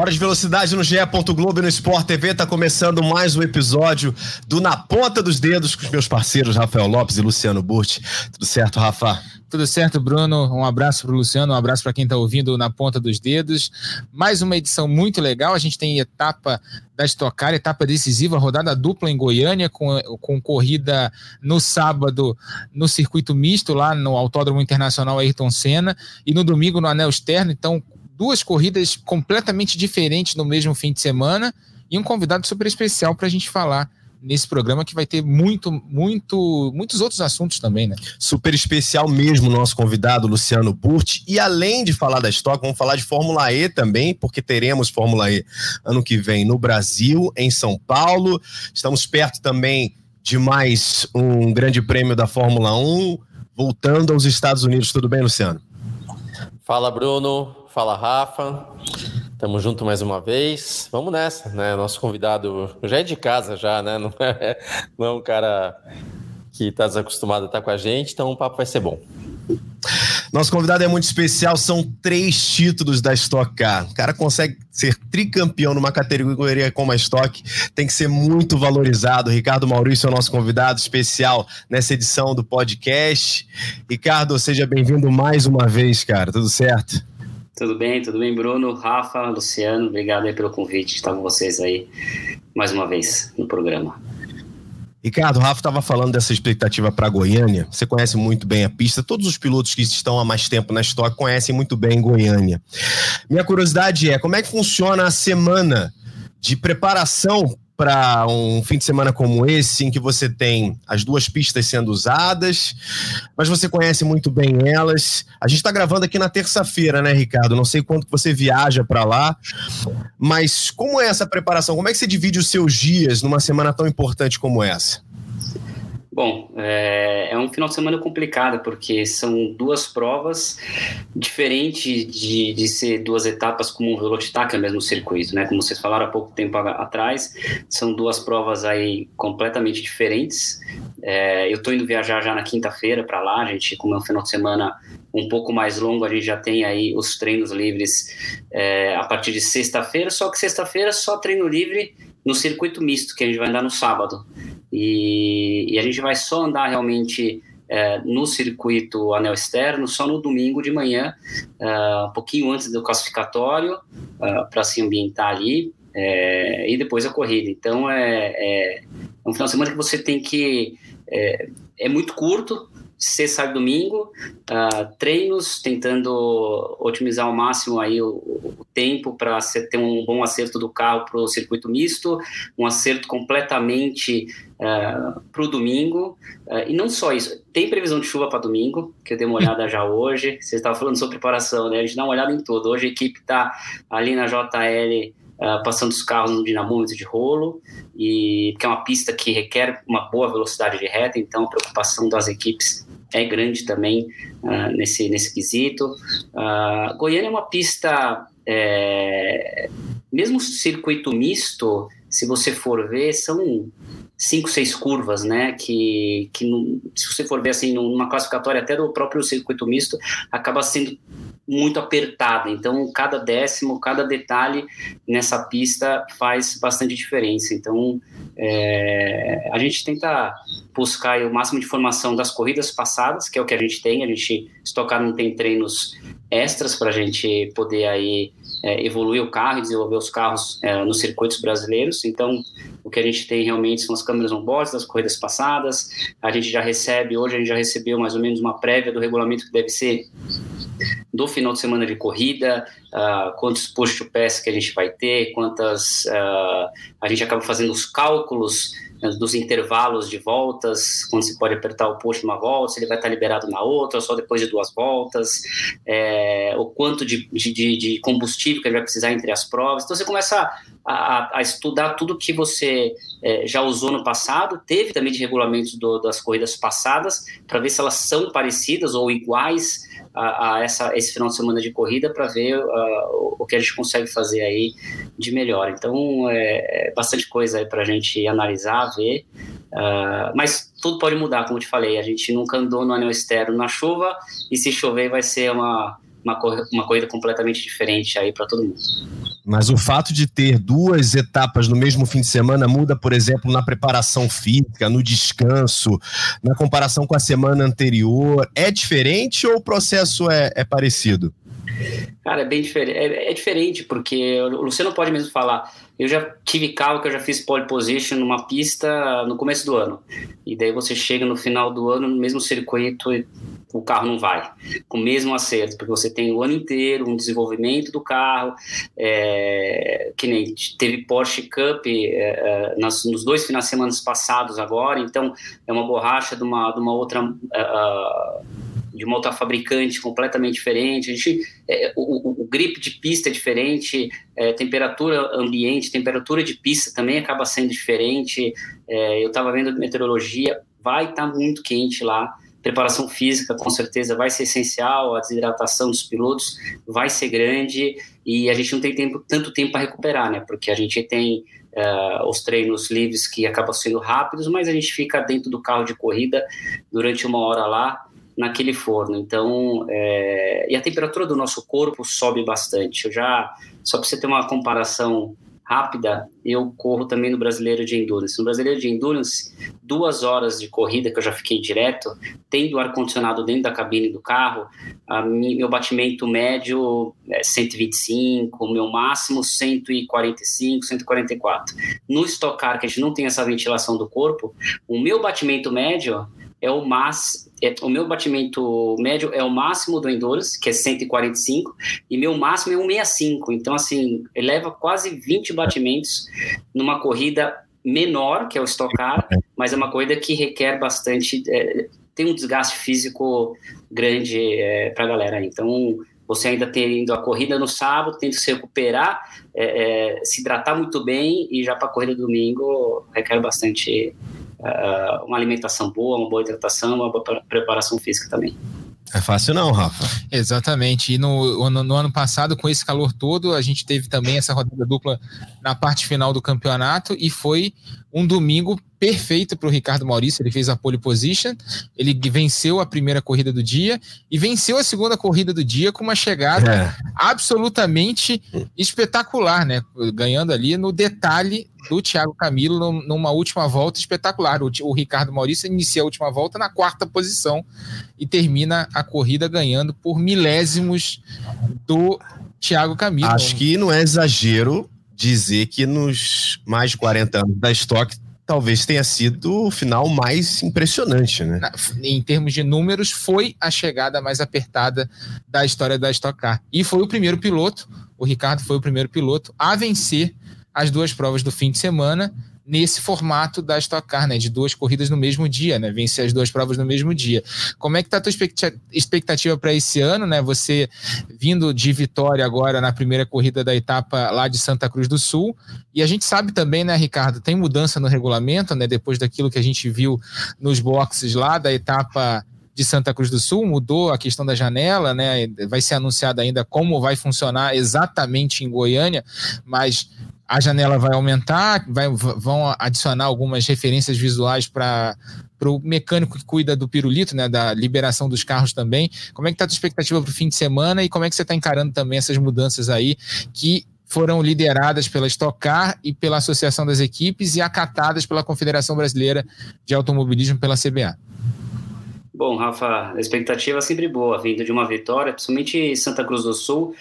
Hora de velocidade no GE. Globo e no Sport TV. Tá começando mais um episódio do Na Ponta dos Dedos com os meus parceiros Rafael Lopes e Luciano Burti. Tudo certo, Rafa? Tudo certo, Bruno. Um abraço para o Luciano, um abraço para quem está ouvindo na ponta dos dedos. Mais uma edição muito legal. A gente tem etapa da Stock Car, etapa decisiva, rodada dupla em Goiânia, com, com corrida no sábado no circuito misto, lá no Autódromo Internacional Ayrton Senna, e no domingo no Anel Externo. Então, duas corridas completamente diferentes no mesmo fim de semana e um convidado super especial para a gente falar nesse programa que vai ter muito, muito, muitos outros assuntos também, né? Super especial mesmo nosso convidado Luciano Burti. E além de falar da Stock, vamos falar de Fórmula E também, porque teremos Fórmula E ano que vem no Brasil, em São Paulo. Estamos perto também de mais um grande prêmio da Fórmula 1, voltando aos Estados Unidos. Tudo bem, Luciano? Fala, Bruno. Fala, Rafa. Tamo junto mais uma vez. Vamos nessa, né? Nosso convidado já é de casa, já, né? Não é, não é um cara que está desacostumado a estar com a gente, então o papo vai ser bom. Nosso convidado é muito especial, são três títulos da Stock Car. O cara consegue ser tricampeão numa categoria como a Stock, tem que ser muito valorizado. Ricardo Maurício é o nosso convidado especial nessa edição do podcast. Ricardo, seja bem-vindo mais uma vez, cara. Tudo certo? Tudo bem, tudo bem, Bruno, Rafa, Luciano, obrigado aí pelo convite de estar com vocês aí mais uma vez no programa. Ricardo, o Rafa estava falando dessa expectativa para Goiânia. Você conhece muito bem a pista. Todos os pilotos que estão há mais tempo na Stock conhecem muito bem Goiânia. Minha curiosidade é como é que funciona a semana de preparação para um fim de semana como esse, em que você tem as duas pistas sendo usadas, mas você conhece muito bem elas. A gente está gravando aqui na terça-feira, né, Ricardo? Não sei quanto você viaja para lá, mas como é essa preparação? Como é que você divide os seus dias numa semana tão importante como essa? Bom, é, é, um final de semana complicado, porque são duas provas diferentes de, de ser duas etapas como um Velocitar, que é o mesmo circuito, né? Como vocês falaram há pouco tempo atrás, são duas provas aí completamente diferentes. É, eu estou indo viajar já na quinta-feira para lá, a gente, como é um final de semana um pouco mais longo, a gente já tem aí os treinos livres é, a partir de sexta-feira, só que sexta-feira só treino livre no circuito misto, que a gente vai andar no sábado. E, e a gente vai só andar realmente é, no circuito anel externo só no domingo de manhã, é, um pouquinho antes do classificatório, é, para se ambientar ali, é, e depois a corrida. Então é, é, é, um final de semana que você tem que. É, é muito curto, ser sábado domingo, uh, treinos tentando otimizar ao máximo aí o, o tempo para ter um bom acerto do carro para o circuito misto, um acerto completamente uh, ah, para o domingo. Uh, e não só isso, tem previsão de chuva para domingo, que eu dei uma olhada já hoje. Você estava falando sobre preparação, né? A gente dá uma olhada em tudo. Hoje a equipe está ali na JL uh, passando os carros no dinamômetro de rolo, e que é uma pista que requer uma boa velocidade de reta, então a preocupação das equipes é grande também uh, nesse, nesse quesito. Uh, Goiânia é uma pista, é, mesmo circuito misto, se você for ver, são cinco, seis curvas, né? Que, que se você for ver assim, numa classificatória até do próprio circuito misto, acaba sendo muito apertada. Então, cada décimo, cada detalhe nessa pista faz bastante diferença. Então, é, a gente tenta buscar o máximo de informação das corridas passadas, que é o que a gente tem. A gente estocar não tem treinos extras para a gente poder aí é, evoluir o carro e desenvolver os carros é, nos circuitos brasileiros. Então, o que a gente tem realmente são as câmeras on-board das corridas passadas. A gente já recebe, hoje a gente já recebeu mais ou menos uma prévia do regulamento que deve ser do final de semana de corrida, uh, quantos push to pass que a gente vai ter, quantas. Uh, a gente acaba fazendo os cálculos dos intervalos de voltas, quando se pode apertar o push numa volta, se ele vai estar liberado na outra, só depois de duas voltas, é, o quanto de, de, de, combustível que ele vai precisar entre as provas. Então você começa a, a, a estudar tudo que você é, já usou no passado, teve também de regulamentos do, das corridas passadas, para ver se elas são parecidas ou iguais a, a essa, esse final de semana de corrida para ver uh, o que a gente consegue fazer aí de melhor. Então, é, é bastante coisa aí para a gente analisar, ver. Uh, mas tudo pode mudar, como eu te falei. A gente nunca andou no anel externo na chuva e se chover vai ser uma, uma, uma corrida completamente diferente aí para todo mundo. Mas o fato de ter duas etapas no mesmo fim de semana muda, por exemplo, na preparação física, no descanso, na comparação com a semana anterior. É diferente ou o processo é, é parecido? Cara, é bem diferente. É, é, diferente, porque o Luciano pode mesmo falar. Eu já tive carro que eu já fiz pole position numa pista no começo do ano. E daí você chega no final do ano, no mesmo circuito, o carro não vai. Com o mesmo acerto, porque você tem o ano inteiro um desenvolvimento do carro. É, que nem teve Porsche Cup é, é nas, nos dois finais de semana passados agora. Então, é uma borracha de uma, de uma outra. Uh, de uma outra fabricante completamente diferente. A gente, é, o, o, grip de pista é diferente, é, temperatura ambiente, temperatura de pista também acaba sendo diferente. É, eu estava vendo meteorologia, vai estar tá muito quente lá. Preparação física, com certeza, vai ser essencial. A desidratação dos pilotos vai ser grande e a gente não tem tempo, tanto tempo para recuperar, né? Porque a gente tem Uh, os treinos livres que acabam sendo rápidos, mas a gente fica dentro do carro de corrida durante uma hora lá naquele forno. Então, é, e a temperatura do nosso corpo sobe bastante. Eu já, só para você ter uma comparação rápida, eu corro também no Brasileiro de Endurance. No Brasileiro de Endurance, duas horas de corrida que eu já fiquei direto, tendo ar-condicionado dentro da cabine do carro, meu batimento médio é 125, meu máximo 145, 144. No Stock Car, que a gente não tem essa ventilação do corpo, o meu batimento médio é o máximo, é, o meu batimento médio é o máximo do Endurance, que é 145, e meu máximo é 165. Então, assim, eleva quase 20 batimentos numa corrida menor, que é o Stock Car, mas é uma corrida que requer bastante, é, tem um desgaste físico grande é, para a galera. Então, você ainda tendo a corrida no sábado, tendo se recuperar, é, é, se hidratar muito bem e já para a corrida domingo requer bastante uh, uma alimentação boa, uma boa hidratação, uma boa preparação física também. É fácil não, Rafa. Exatamente. E no, no, no, ano passado, com esse calor todo, a gente teve também essa rodada dupla na parte final do campeonato e foi um domingo perfeito para o Ricardo Maurício. Ele fez a pole position, ele venceu a primeira corrida do dia e venceu a segunda corrida do dia com uma chegada é. absolutamente espetacular, né? Ganhando ali no detalhe do Thiago Camilo numa última volta espetacular. O, o Ricardo Maurício inicia a última volta na quarta posição e termina a corrida ganhando por milésimos do Thiago Camilo. Acho que não é exagero dizer que nos mais de 40 anos da Stock talvez tenha sido o final mais impressionante, né? Em termos de números, foi a chegada mais apertada da história da Stock Car. E foi o primeiro piloto, o Ricardo foi o primeiro piloto a vencer as duas provas do fim de semana nesse formato da Stock Car, né, de duas corridas no mesmo dia, né, vencer as duas provas no mesmo dia. Como é que tá a tua expectativa para esse ano, né? Você vindo de vitória agora na primeira corrida da etapa lá de Santa Cruz do Sul, e a gente sabe também, né, Ricardo, tem mudança no regulamento, né, depois daquilo que a gente viu nos boxes lá da etapa de Santa Cruz do Sul, mudou a questão da janela, né? Vai ser anunciado ainda como vai funcionar exatamente em Goiânia, mas a janela vai aumentar, vai, vão adicionar algumas referências visuais para o mecânico que cuida do pirulito, né, da liberação dos carros também. Como é que está a tua expectativa para o fim de semana e como é que você está encarando também essas mudanças aí que foram lideradas pela Stock Car e pela Associação das Equipes e acatadas pela Confederação Brasileira de Automobilismo pela CBA? Bom, Rafa, a expectativa é sempre boa, vindo de uma vitória, principalmente Santa Cruz do Sul,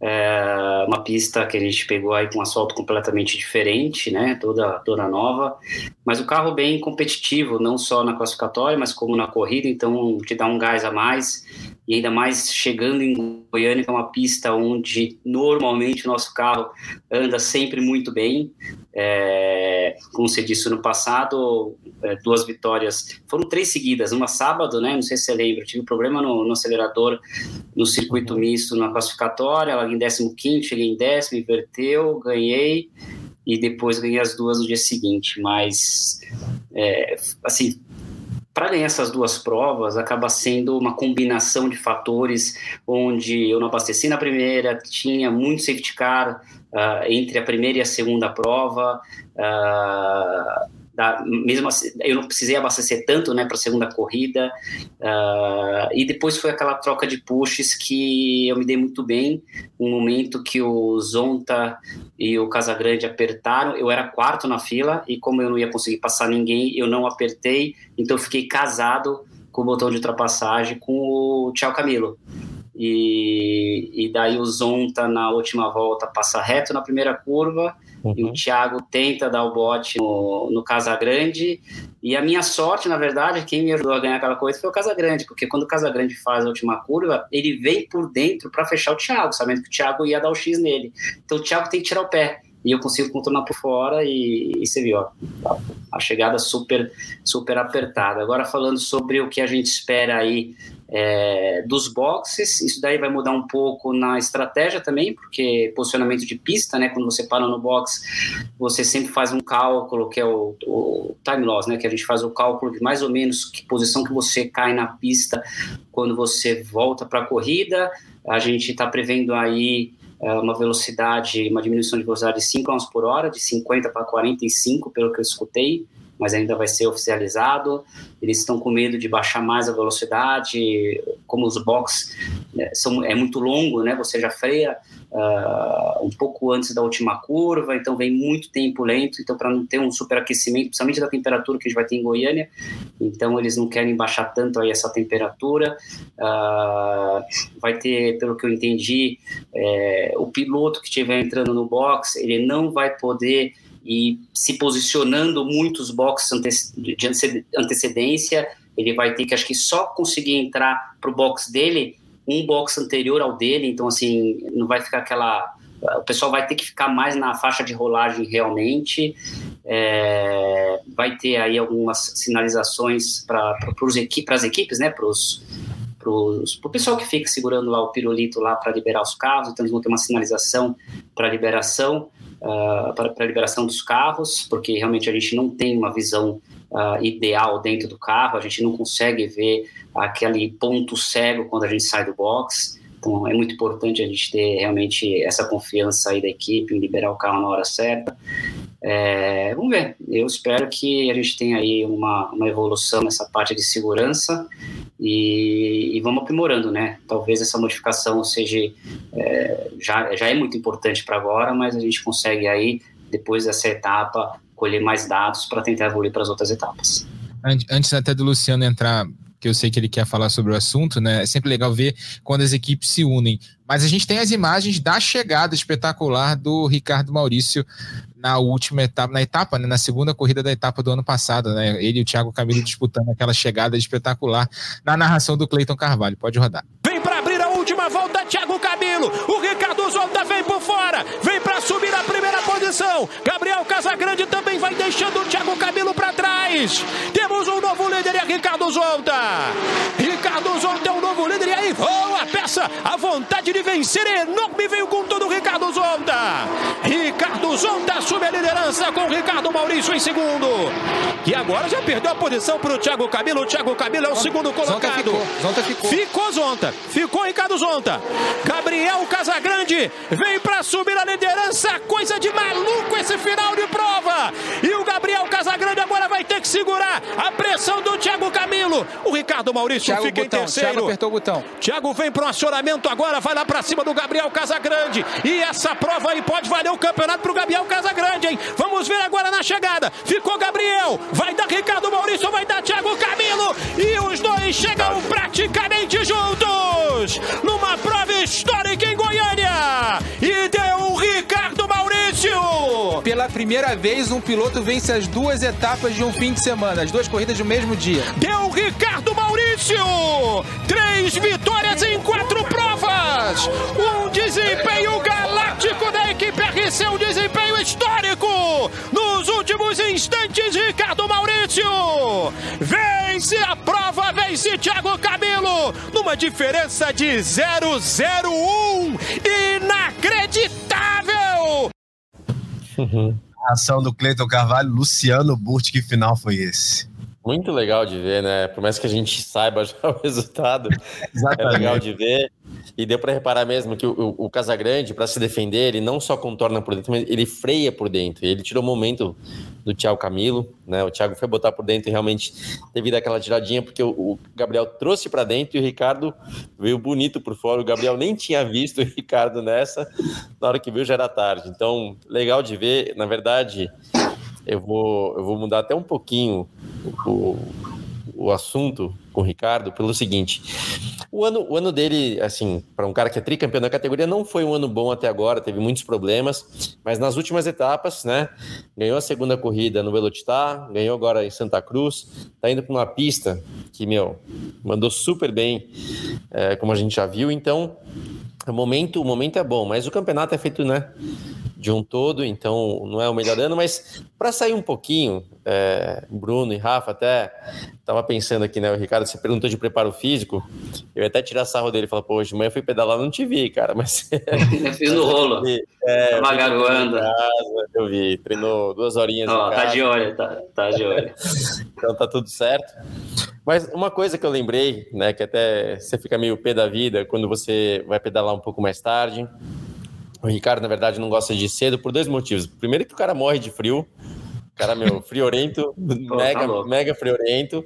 é uma pista que a gente pegou aí com um asfalto completamente diferente, né, toda, toda nova, mas o carro bem competitivo, não só na classificatória, mas como na corrida, então te dá um gás a mais, e ainda mais chegando em Goiânia, que é uma pista onde normalmente o nosso carro anda sempre muito bem, é, como você disse no passado, é, duas vitórias, foram três seguidas, uma sábado, né? Não sei se você lembra, tive um problema no, no acelerador no circuito uhum. misto na classificatória, ela em 15, cheguei em décimo, inverteu, ganhei e depois ganhei as duas no dia seguinte. Mas, é, assim, para ganhar essas duas provas, acaba sendo uma combinação de fatores, onde eu não abasteci na primeira, tinha muito safety car uh, entre a primeira e a segunda prova. Uh, da, mesmo assim, eu não precisei abastecer tanto, né, para a segunda corrida. Uh, e depois foi aquela troca de pushes que eu me dei muito bem. Um momento que o Zonta e o Casagrande apertaram, eu era quarto na fila e como eu não ia conseguir passar ninguém, eu não apertei, então eu fiquei casado com o botão de ultrapassagem com o Tchau Camilo. E, e daí o Zonta na última volta passa reto na primeira curva uhum. e o uhum. Thiago tenta dar o bote no, no Casagrande. E a minha sorte, na verdade, quem me ajudou a ganhar aquela coisa foi o Casagrande, porque quando o Casagrande faz a última curva, ele vem por dentro para fechar o Thiago, sabendo que o Thiago ia dar o X nele. Então o Thiago tem que tirar o pé e eu consigo contornar por fora e, e você viu, ó, a chegada super, super apertada. Agora falando sobre o que a gente espera aí é, dos boxes, isso daí vai mudar um pouco na estratégia também, porque posicionamento de pista, né, quando você para no box, você sempre faz um cálculo, que é o, o time loss, né, que a gente faz o cálculo de mais ou menos que posição que você cai na pista quando você volta para a corrida, a gente está prevendo aí é, uma velocidade, uma diminuição de velocidade de 5 km por hora, de 50 para 45, pelo que eu escutei, mas ainda vai ser oficializado. Eles estão com medo de baixar mais a velocidade, como os box né, são, é muito longo, né? Você já freia uh, um pouco antes da última curva, então vem muito tempo lento. Então, para não ter um superaquecimento, principalmente da temperatura que a gente vai ter em Goiânia, então eles não querem baixar tanto aí essa temperatura. Uh, vai ter, pelo que eu entendi, é, o piloto que estiver entrando no box, ele não vai poder e se posicionando muitos boxes de antecedência, ele vai ter que, acho que só conseguir entrar para o box dele, um box anterior ao dele, então assim, não vai ficar aquela. O pessoal vai ter que ficar mais na faixa de rolagem realmente. É, vai ter aí algumas sinalizações para equi as equipes, né? Para o pessoal que fica segurando lá o pirulito lá para liberar os carros, então eles vão ter uma sinalização para liberação uh, para, para a liberação dos carros, porque realmente a gente não tem uma visão uh, ideal dentro do carro, a gente não consegue ver aquele ponto cego quando a gente sai do box. Então é muito importante a gente ter realmente essa confiança aí da equipe em liberar o carro na hora certa. É, vamos ver, eu espero que a gente tenha aí uma, uma evolução nessa parte de segurança e, e vamos aprimorando, né? Talvez essa modificação seja é, já, já é muito importante para agora, mas a gente consegue aí, depois dessa etapa, colher mais dados para tentar evoluir para as outras etapas. Antes até do Luciano entrar que eu sei que ele quer falar sobre o assunto, né? É sempre legal ver quando as equipes se unem. Mas a gente tem as imagens da chegada espetacular do Ricardo Maurício na última etapa, na etapa, né, na segunda corrida da etapa do ano passado, né? Ele e o Thiago Camilo disputando aquela chegada espetacular na narração do Cleiton Carvalho. Pode rodar. Última volta, Thiago Camilo. O Ricardo Zonta vem por fora, vem para subir a primeira posição. Gabriel Casagrande também vai deixando o Thiago Camilo para trás. Temos um novo líder, é Ricardo Zonta. Ricardo Zonta é o novo líder e aí voa a peça. A vontade de vencer é enorme veio com todo o Ricardo Zonta. Ricardo Zonta assume a liderança com o Ricardo Maurício em segundo. E agora já perdeu a posição para o Thiago Camilo. O Thiago Camilo é o segundo colocado. Zonta ficou. Zonta ficou. Ficou Zonta. Ficou Ricardo Zonta. Gabriel Casagrande vem para subir a liderança. Coisa de maluco esse final de prova. E o Gabriel Casagrande agora vai ter que segurar a pressão do Thiago Camilo. O Ricardo Maurício Thiago fica botão, em terceiro. Thiago apertou o botão. Thiago vem para o acionamento agora, vai lá para cima do Gabriel Casagrande. E essa prova aí pode valer o campeonato para o Gabriel Casagrande, hein? Vamos ver agora na chegada. Ficou Gabriel, vai dar Ricardo Maurício, vai dar Thiago Camilo. E os dois chegam praticamente juntos numa prova histórica em Goiânia. E deu o Ricardo Maurício. Pela primeira vez, um piloto vence as duas etapas de um fim de semana, as duas corridas no mesmo dia. Deu o Ricardo Maurício. Três vitórias em quatro provas. Um desempenho galáctico da equipe RC, um desempenho histórico. Nos últimos instantes, Ricardo Maurício vence a prova, vence Thiago Camilo, numa diferença de 001. Inacreditável! Uhum. A ação do Cleiton Carvalho, Luciano Burt, que final foi esse? Muito legal de ver, né? Por mais que a gente saiba já o resultado, é legal de ver. E deu para reparar mesmo que o, o Casagrande, para se defender, ele não só contorna por dentro, mas ele freia por dentro. Ele tirou o momento do Thiago Camilo, né? O Thiago foi botar por dentro e realmente teve aquela tiradinha, porque o, o Gabriel trouxe para dentro e o Ricardo veio bonito por fora. O Gabriel nem tinha visto o Ricardo nessa, na hora que viu já era tarde. Então, legal de ver. Na verdade, eu vou, eu vou mudar até um pouquinho o, o assunto com o Ricardo pelo seguinte: o ano, o ano dele, assim, para um cara que é tricampeão da categoria, não foi um ano bom até agora, teve muitos problemas, mas nas últimas etapas, né, ganhou a segunda corrida no Velocitar, ganhou agora em Santa Cruz, tá indo para uma pista que, meu, mandou super bem, é, como a gente já viu, então o momento, o momento é bom, mas o campeonato é feito, né? De um todo, então não é o melhor ano, mas para sair um pouquinho, é, Bruno e Rafa até tava pensando aqui, né? O Ricardo se perguntou de preparo físico, eu ia até tirar sarro dele e falar, pô, hoje de manhã eu fui pedalar, não te vi, cara, mas. eu fiz no rolo. É, Tava garoando. Eu vi, treinou duas horinhas. Ó, tá de olho, tá, tá de olho. então tá tudo certo. Mas uma coisa que eu lembrei, né, que até você fica meio pé da vida quando você vai pedalar um pouco mais tarde. O Ricardo, na verdade, não gosta de cedo por dois motivos. Primeiro que o cara morre de frio. O cara, meu, friorento, Pô, mega, tá mega friorento.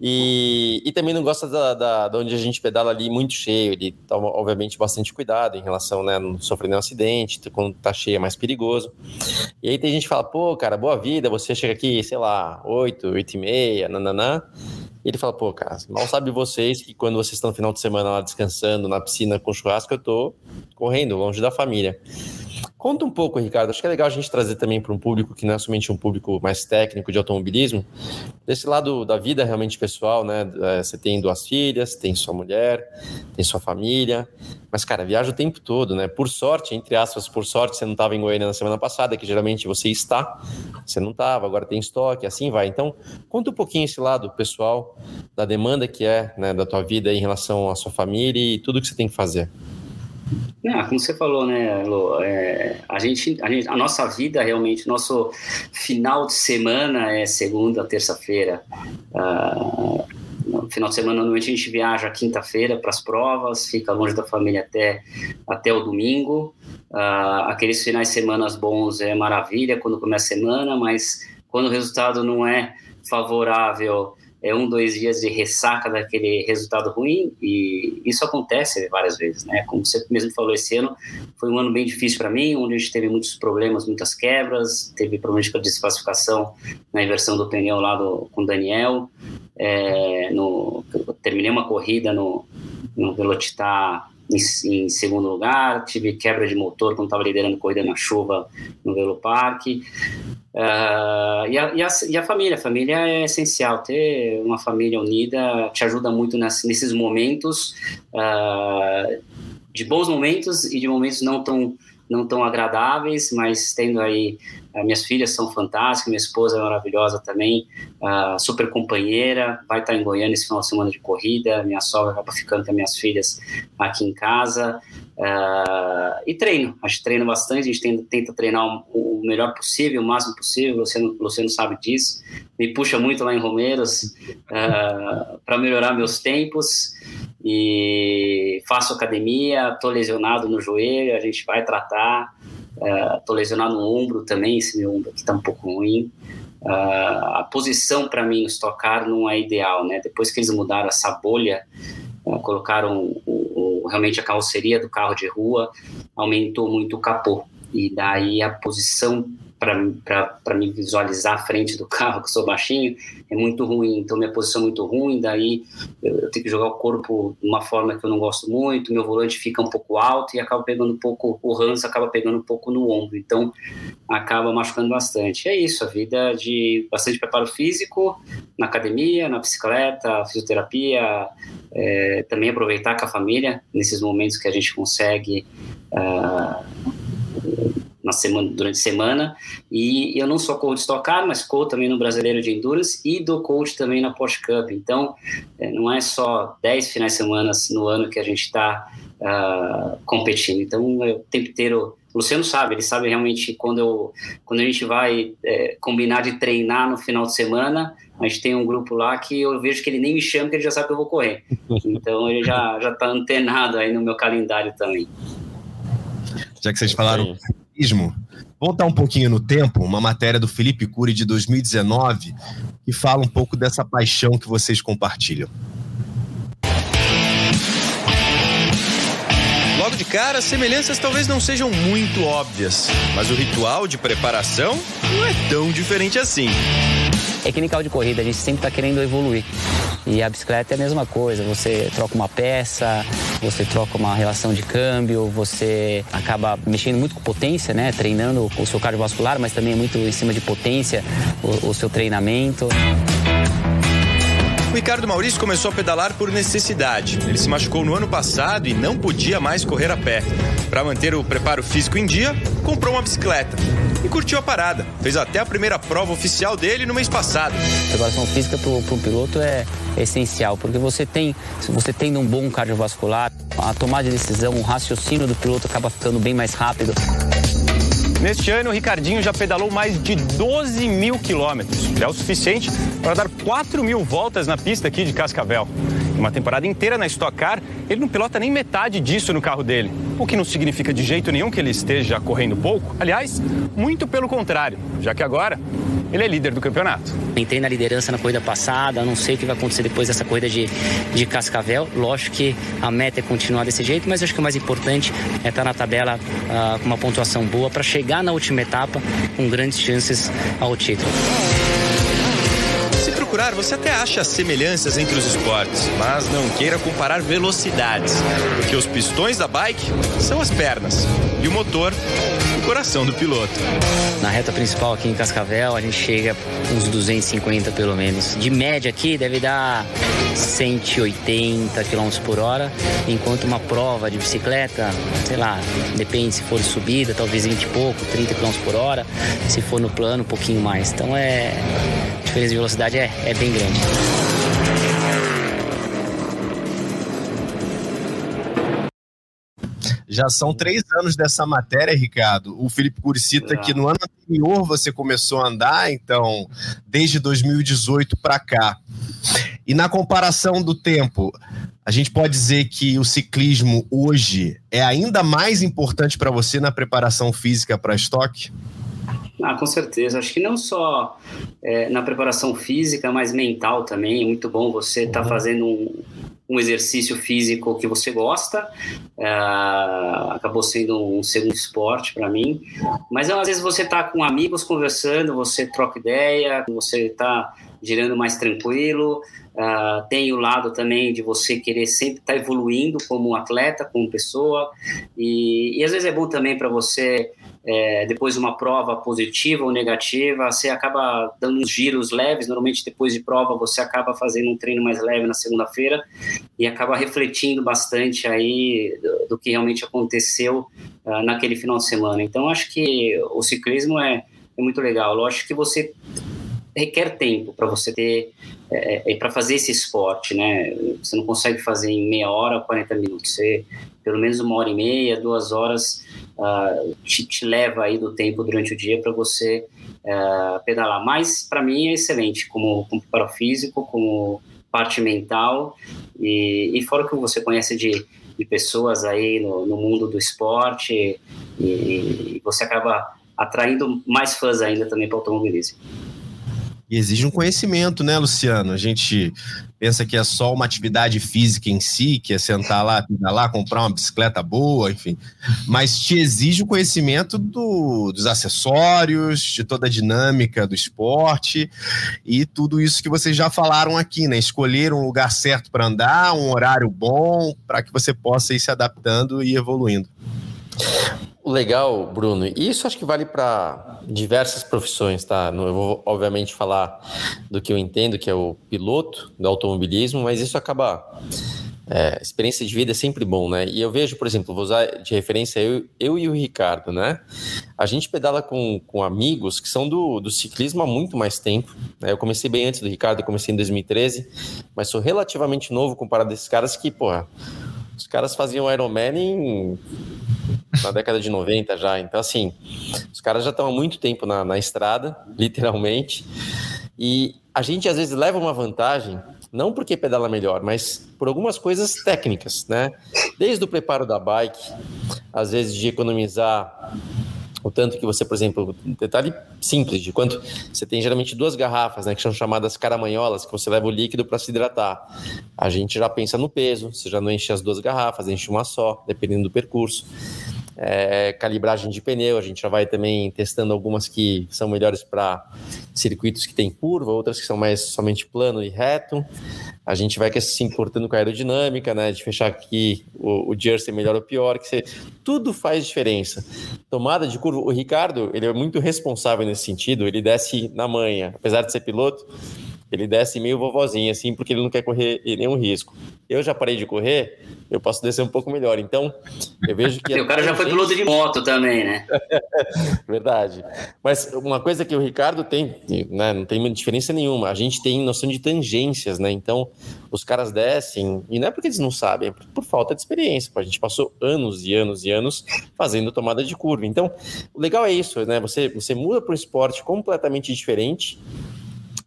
E, e também não gosta da, da, da, onde a gente pedala ali muito cheio. Ele toma, obviamente, bastante cuidado em relação, né, não sofrer nenhum acidente. Quando tá cheio é mais perigoso. E aí tem gente que fala, pô, cara, boa vida, você chega aqui, sei lá, 8, 8 e meia, nananã. E ele fala, pô, cara, mal sabe vocês que quando vocês estão no final de semana lá descansando na piscina com churrasco, eu tô correndo, longe da família. Conta um pouco, Ricardo. Acho que é legal a gente trazer também para um público que não é somente um público mais técnico de automobilismo, desse lado da vida realmente pessoal, né? É, você tem duas filhas, tem sua mulher, tem sua família, mas, cara, viaja o tempo todo, né? Por sorte, entre aspas, por sorte, você não estava em Goiânia na semana passada, que geralmente você está, você não estava, agora tem estoque, assim vai. Então, conta um pouquinho esse lado pessoal, da demanda que é, né, da tua vida em relação à sua família e tudo que você tem que fazer. Ah, como você falou, né, Lu, é, a, gente, a, gente, a nossa vida realmente, nosso final de semana é segunda, terça-feira. Uh, no final de semana, normalmente a gente viaja quinta-feira para as provas, fica longe da família até, até o domingo. Uh, aqueles finais de semana bons é maravilha quando começa a semana, mas quando o resultado não é favorável é um, dois dias de ressaca daquele resultado ruim, e isso acontece várias vezes, né? Como você mesmo falou, esse ano foi um ano bem difícil para mim, onde a gente teve muitos problemas, muitas quebras, teve problemas de desclassificação na inversão do pneu lá do, com o Daniel, é, no, terminei uma corrida no, no Velocitar em, em, segundo lugar, tive quebra de motor quando estava liderando corrida na chuva no Velo Parque. Uh, e, a, e, a, e, a, família, a família é essencial. Ter uma família unida te ajuda muito nas, nesses momentos, uh, de bons momentos e de momentos não tão não tão agradáveis, mas tendo aí minhas filhas são fantásticas, minha esposa é maravilhosa também, uh, super companheira, vai estar em Goiânia esse final de semana de corrida, minha sogra acaba ficando com as minhas filhas aqui em casa, uh, e treino, a gente treina bastante, a gente tenta, tenta treinar o, melhor possível, o máximo possível, o Luciano, Luciano sabe disso, me puxa muito lá em Romeiros para melhorar meus tempos, e faço academia, estou lesionado no joelho, a gente vai tratar, estou uh, lesionado no ombro também, esse meu ombro aqui está um pouco ruim. Uh, a posição para mim no Stock Car não é ideal, né? Depois que eles mudaram essa bolha, uh, colocaram o, o, realmente a carroceria do carro de rua, aumentou muito o capô e daí a posição para me visualizar à frente do carro, que sou baixinho, é muito ruim. Então, minha posição é muito ruim, daí eu, eu, tenho que jogar o corpo de uma forma que eu não gosto muito, meu volante fica um pouco alto e acaba pegando um pouco, o Hans acaba pegando um pouco no ombro, então acaba machucando bastante. É isso, a vida de bastante preparo físico, na academia, na bicicleta, fisioterapia, é, também aproveitar com a família, nesses momentos que a gente consegue. Uh, na semana, durante a semana. E eu não só corro de Stock Car, mas corro também no Brasileiro de Endurance e dou coach também na Porsche Cup. Então, é, não é só 10 finais de semana no ano que a gente está uh, competindo. Então, é o tempo inteiro o Luciano sabe, ele sabe realmente quando, eu, quando a gente vai é, combinar de treinar no final de semana, a gente tem um grupo lá que eu vejo que ele nem me chama, que ele já sabe que eu vou correr. Então ele já, já tá antenado aí no meu calendário também. Já que vocês falaram voltar um pouquinho no tempo, uma matéria do Felipe Cury de 2019, que fala um pouco dessa paixão que vocês compartilham. Logo de cara, as semelhanças talvez não sejam muito óbvias, mas o ritual de preparação não é tão diferente assim. É que nem carro de corrida, a gente sempre está querendo evoluir. E a bicicleta é a mesma coisa, você troca uma peça, você troca uma relação de câmbio, você acaba mexendo muito com potência, né? Treinando o seu cardiovascular, mas também muito em cima de potência, o, o seu treinamento. Ricardo Maurício começou a pedalar por necessidade. Ele se machucou no ano passado e não podia mais correr a pé. Para manter o preparo físico em dia, comprou uma bicicleta e curtiu a parada. Fez até a primeira prova oficial dele no mês passado. A preparação física para um piloto é essencial, porque você tem, você tendo um bom cardiovascular, a tomada de decisão, o raciocínio do piloto acaba ficando bem mais rápido. Neste ano, o Ricardinho já pedalou mais de 12 mil quilômetros. Já é o suficiente para dar 4 mil voltas na pista aqui de Cascavel. Uma temporada inteira na Stock Car, ele não pilota nem metade disso no carro dele. O que não significa de jeito nenhum que ele esteja correndo pouco. Aliás, muito pelo contrário, já que agora ele é líder do campeonato. Entrei na liderança na corrida passada, não sei o que vai acontecer depois dessa corrida de, de Cascavel. Lógico que a meta é continuar desse jeito, mas acho que o mais importante é estar na tabela uh, com uma pontuação boa para chegar na última etapa com grandes chances ao título procurar, você até acha semelhanças entre os esportes, mas não queira comparar velocidades, porque os pistões da bike são as pernas e o motor o coração do piloto. Na reta principal aqui em Cascavel, a gente chega uns 250 pelo menos. De média aqui deve dar 180 km por hora, enquanto uma prova de bicicleta, sei lá, depende se for subida, talvez 20 e pouco, 30 km por hora, se for no plano, um pouquinho mais. Então é. A diferença de velocidade é, é bem grande. Já são três anos dessa matéria, Ricardo. O Felipe Curi cita é. que no ano anterior você começou a andar, então, desde 2018 para cá. E na comparação do tempo, a gente pode dizer que o ciclismo hoje é ainda mais importante para você na preparação física para estoque? Ah, com certeza. Acho que não só é, na preparação física, mas mental também. É muito bom você estar tá uhum. fazendo um, um, exercício físico que você gosta. É, acabou sendo um segundo esporte para mim. Mas às vezes você está com amigos conversando, você troca ideia, você está girando mais tranquilo. Uh, tem o lado também de você querer sempre estar tá evoluindo como atleta, como pessoa. E, e às vezes é bom também para você é, depois de uma prova positiva ou negativa, você acaba dando uns giros leves. Normalmente, depois de prova, você acaba fazendo um treino mais leve na segunda-feira e acaba refletindo bastante aí do, do que realmente aconteceu uh, naquele final de semana. Então, acho que o ciclismo é, é muito legal. Lógico que você requer tempo para você ter é, é para fazer esse esporte, né? Você não consegue fazer em meia hora, 40 minutos. Você pelo menos uma hora e meia, duas horas uh, te, te, leva aí do tempo durante o dia para você uh, pedalar. Mas para mim é excelente, como, como para o físico, como parte mental e, e fora que você conhece de, de pessoas aí no, no mundo do esporte e, e você acaba atraindo mais fãs ainda também para o automobilismo. E exige um conhecimento, né, Luciano? A gente pensa que é só uma atividade física em si, que é sentar lá, lá, comprar uma bicicleta boa, enfim. Mas te exige o conhecimento do, dos acessórios, de toda a dinâmica do esporte e tudo isso que vocês já falaram aqui, né? Escolher um lugar certo para andar, um horário bom, para que você possa ir se adaptando e evoluindo. Legal, Bruno. E isso acho que vale para diversas profissões, tá? Eu vou, obviamente, falar do que eu entendo, que é o piloto do automobilismo, mas isso acaba. É, experiência de vida é sempre bom, né? E eu vejo, por exemplo, vou usar de referência eu, eu e o Ricardo, né? A gente pedala com, com amigos que são do, do ciclismo há muito mais tempo. Né? Eu comecei bem antes do Ricardo, comecei em 2013, mas sou relativamente novo comparado a esses caras que, porra, os caras faziam Ironman em na década de 90 já. Então, assim, os caras já estão há muito tempo na, na estrada, literalmente. E a gente às vezes leva uma vantagem, não porque pedala melhor, mas por algumas coisas técnicas, né? Desde o preparo da bike, às vezes de economizar o tanto que você, por exemplo, detalhe simples de quanto você tem geralmente duas garrafas, né, que são chamadas caramanholas, que você leva o líquido para se hidratar. A gente já pensa no peso, você já não enche as duas garrafas, enche uma só, dependendo do percurso é, calibragem de pneu, a gente já vai também testando algumas que são melhores para circuitos que tem curva, outras que são mais somente plano e reto. A gente vai se importando com a aerodinâmica, né, de fechar aqui o, o jersey melhor ou pior, que você, tudo faz diferença. Tomada de curva, o Ricardo, ele é muito responsável nesse sentido, ele desce na manha, apesar de ser piloto, ele desce meio vovozinho, assim, porque ele não quer correr nenhum risco. Eu já parei de correr, eu posso descer um pouco melhor. Então, eu vejo que. o cara já foi piloto de moto também, né? Verdade. Mas uma coisa que o Ricardo tem, né, não tem diferença nenhuma. A gente tem noção de tangências, né? Então, os caras descem, e não é porque eles não sabem, é por, por falta de experiência. A gente passou anos e anos e anos fazendo tomada de curva. Então, o legal é isso, né? Você, você muda para um esporte completamente diferente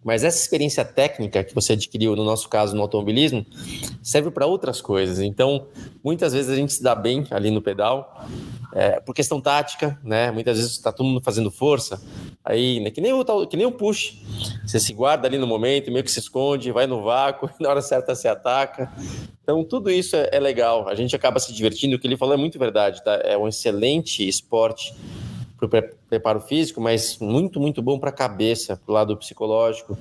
mas essa experiência técnica que você adquiriu, no nosso caso, no automobilismo, serve para outras coisas. Então, muitas vezes a gente se dá bem ali no pedal, é, por questão tática, né? Muitas vezes está todo mundo fazendo força, aí, né, que, nem o, que nem o push. Você se guarda ali no momento, meio que se esconde, vai no vácuo, na hora certa se ataca. Então, tudo isso é, é legal. A gente acaba se divertindo. O que ele falou é muito verdade, tá? É um excelente esporte para o preparo físico, mas muito, muito bom para a cabeça, para o lado psicológico,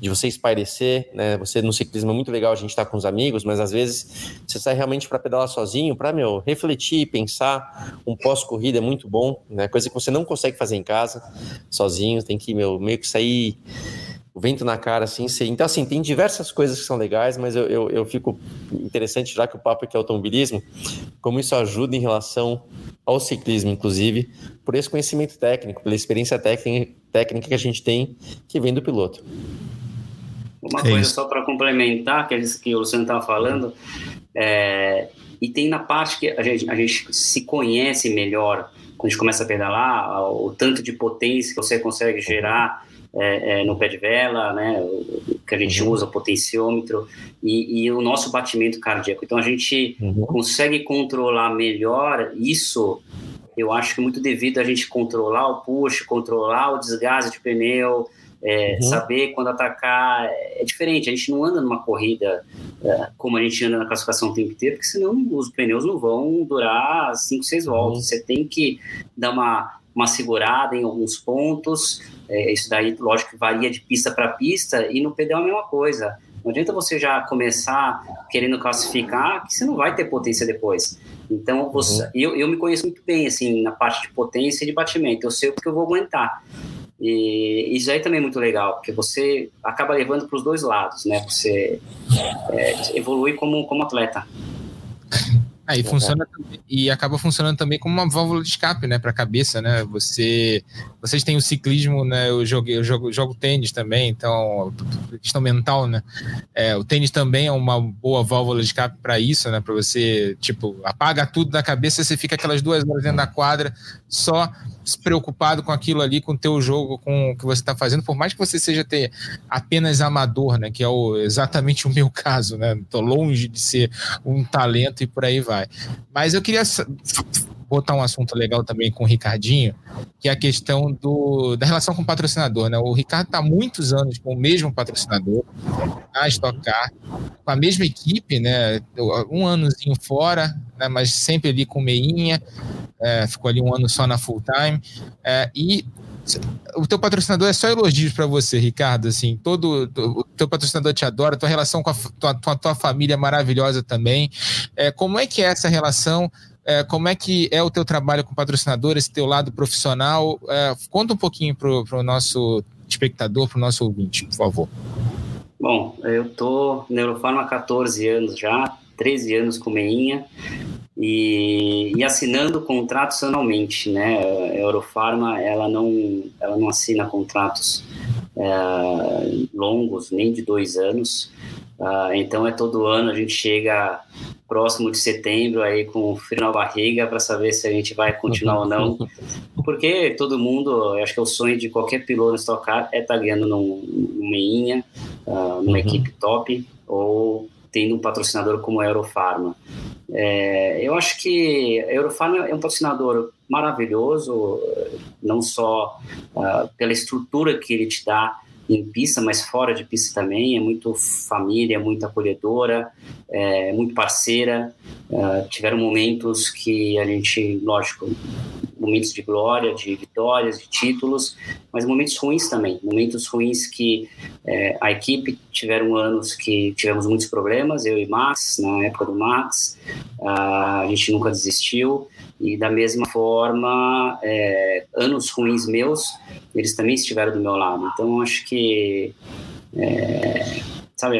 de você espairecer, né? Você no ciclismo é muito legal a gente estar tá com os amigos, mas às vezes você sai realmente para pedalar sozinho, para, meu, refletir, pensar. Um pós-corrida é muito bom, né? Coisa que você não consegue fazer em casa, sozinho, tem que, meu, meio que sair o vento na cara, assim. Então, assim, tem diversas coisas que são legais, mas eu, eu, eu, fico interessante, já que o papo aqui é automobilismo, como isso ajuda em relação ao ciclismo, inclusive, por esse conhecimento técnico, pela experiência técnica, técnica que a gente tem que vem do piloto. Uma é coisa isso. só para complementar, que, eles, que o Luciano estava falando, é, e tem na parte que a gente, a gente se conhece melhor quando a gente começa a pedalar, o tanto de potência que você consegue gerar é, é, no pé de vela, né, que a gente uhum. usa, o potenciômetro, e, e, o nosso batimento cardíaco. Então a gente uhum. consegue controlar melhor isso. Eu acho que muito devido a gente controlar o push, controlar o desgaste de pneu, é, uhum. saber quando atacar. É diferente, a gente não anda numa corrida é, como a gente anda na classificação o tempo inteiro, porque senão os pneus não vão durar 5, 6 voltas. Uhum. Você tem que dar uma uma segurada em alguns pontos. É, isso daí, lógico, varia de pista para pista, e no pedal é a mesma coisa. Não adianta você já começar querendo classificar, que você não vai ter potência depois. Então, você, uhum. eu, eu me conheço muito bem, assim, na parte de potência e de batimento. Eu sei o que eu vou aguentar. E isso aí também é muito legal, porque você acaba levando para os dois lados, né? Você é, evolui como, como atleta. Aí é, funciona e acaba funcionando também como uma válvula de escape, né, para a cabeça, né? Você, vocês têm o ciclismo, né? Eu jogo, eu jogo, jogo tênis também, então questão mental, né? É, o tênis também é uma boa válvula de escape para isso, né? Para você tipo apaga tudo da cabeça, você fica aquelas duas horas dentro da quadra só preocupado com aquilo ali, com o teu jogo, com o que você está fazendo, por mais que você seja ter apenas amador, né? Que é o, exatamente o meu caso, né? Tô longe de ser um talento e por aí vai vai. Mas eu queria botar um assunto legal também com o Ricardinho, que é a questão do, da relação com o patrocinador. Né? O Ricardo está há muitos anos com o mesmo patrocinador, a Stock Car, com a mesma equipe, né? um anozinho fora, né? mas sempre ali com meinha, é, ficou ali um ano só na full time, é, e o teu patrocinador é só elogios para você, Ricardo. Assim, todo o teu patrocinador te adora, tua relação com a tua, tua, tua família é maravilhosa também. É, como é que é essa relação? É, como é que é o teu trabalho com patrocinador, esse teu lado profissional? É, conta um pouquinho para o nosso espectador, para o nosso ouvinte, por favor. Bom, eu tô Neurofarma há 14 anos já, 13 anos com Meinha e, e assinando contratos anualmente, né? A Eurofarma ela não ela não assina contratos é, longos, nem de dois anos. Uh, então é todo ano a gente chega próximo de setembro aí com frio na barriga para saber se a gente vai continuar ou não, porque todo mundo, acho que é o sonho de qualquer piloto Stock Car é estar tá ganhando num, numa meinha, uh, numa uhum. equipe top ou tendo um patrocinador como a Eurofarma. É, eu acho que a Eurofarma é um patrocinador maravilhoso, não só uh, pela estrutura que ele te dá em pista, mas fora de pista também. É muito família, muito acolhedora, é, muito parceira. Uh, tiveram momentos que a gente, lógico, momentos de glória, de vitórias, de títulos, mas momentos ruins também. Momentos ruins que é, a equipe tiveram anos que tivemos muitos problemas, eu e Max, na época do Max, uh, a gente nunca desistiu. E da mesma forma, é, anos ruins meus, eles também estiveram do meu lado. Então, acho que, é, sabe,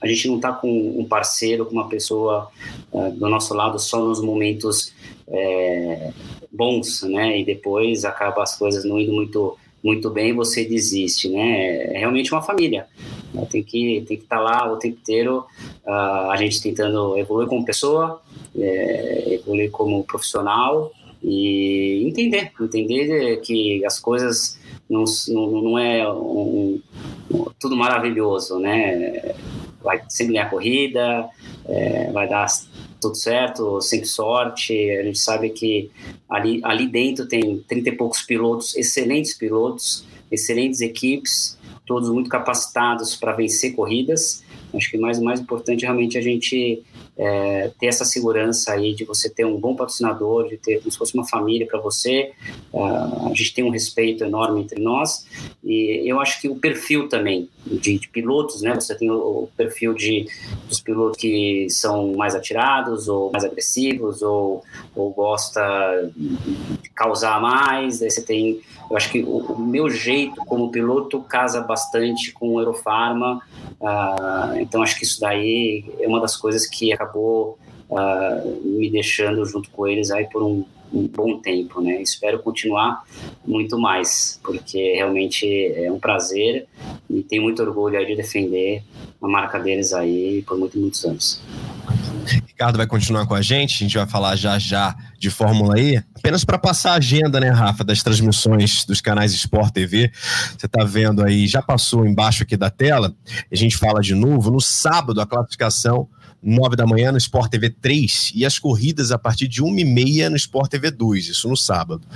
a gente não está com um parceiro, com uma pessoa é, do nosso lado só nos momentos é, bons, né? E depois acaba as coisas não indo muito muito bem, você desiste, né? É realmente uma família. Tem que tem que estar tá lá o tempo inteiro, uh, a gente tentando evoluir como pessoa, é, evoluir como profissional e entender, entender que as coisas não, não, não é um, um, tudo maravilhoso, né? Vai sempre ganhar corrida, é, vai dar tudo certo, sempre sorte. A gente sabe que ali, ali dentro tem 30 e poucos pilotos, excelentes pilotos, excelentes equipes, todos muito capacitados para vencer corridas. Acho que mais o mais importante é realmente a gente é, ter essa segurança aí de você ter um bom patrocinador, de ter como se fosse uma família para você. Uh, a gente tem um respeito enorme entre nós e eu acho que o perfil também de, de pilotos, né? Você tem o, o, perfil de dos pilotos que são mais atirados ou mais agressivos ou, ou gosta de causar mais. Você tem, eu acho que o, o meu jeito como piloto casa bastante com o Eurofarma. Uh, então acho que isso daí é uma das coisas que acabou uh, me deixando junto com eles aí por um, um, bom tempo, né? Espero continuar muito mais, porque realmente é um prazer e tenho muito orgulho aí de defender a marca deles aí por muitos, muitos anos. Ricardo vai continuar com a gente, a gente vai falar já já de Fórmula E. Apenas para passar a agenda, né, Rafa, das transmissões dos canais Sport TV. Você está vendo aí, já passou embaixo aqui da tela. A gente fala de novo. No sábado, a classificação 9 da manhã no Sport TV 3 e as corridas a partir de 1 e meia no Sport TV 2, isso no sábado.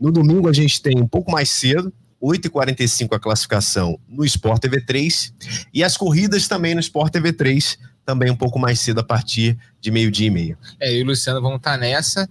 No domingo a gente tem um pouco mais cedo, 8h45 a classificação no Sport TV 3 e as corridas também no Sport TV 3 também um pouco mais cedo a partir de meio-dia e meio. É, e o Luciano vão estar tá nessa.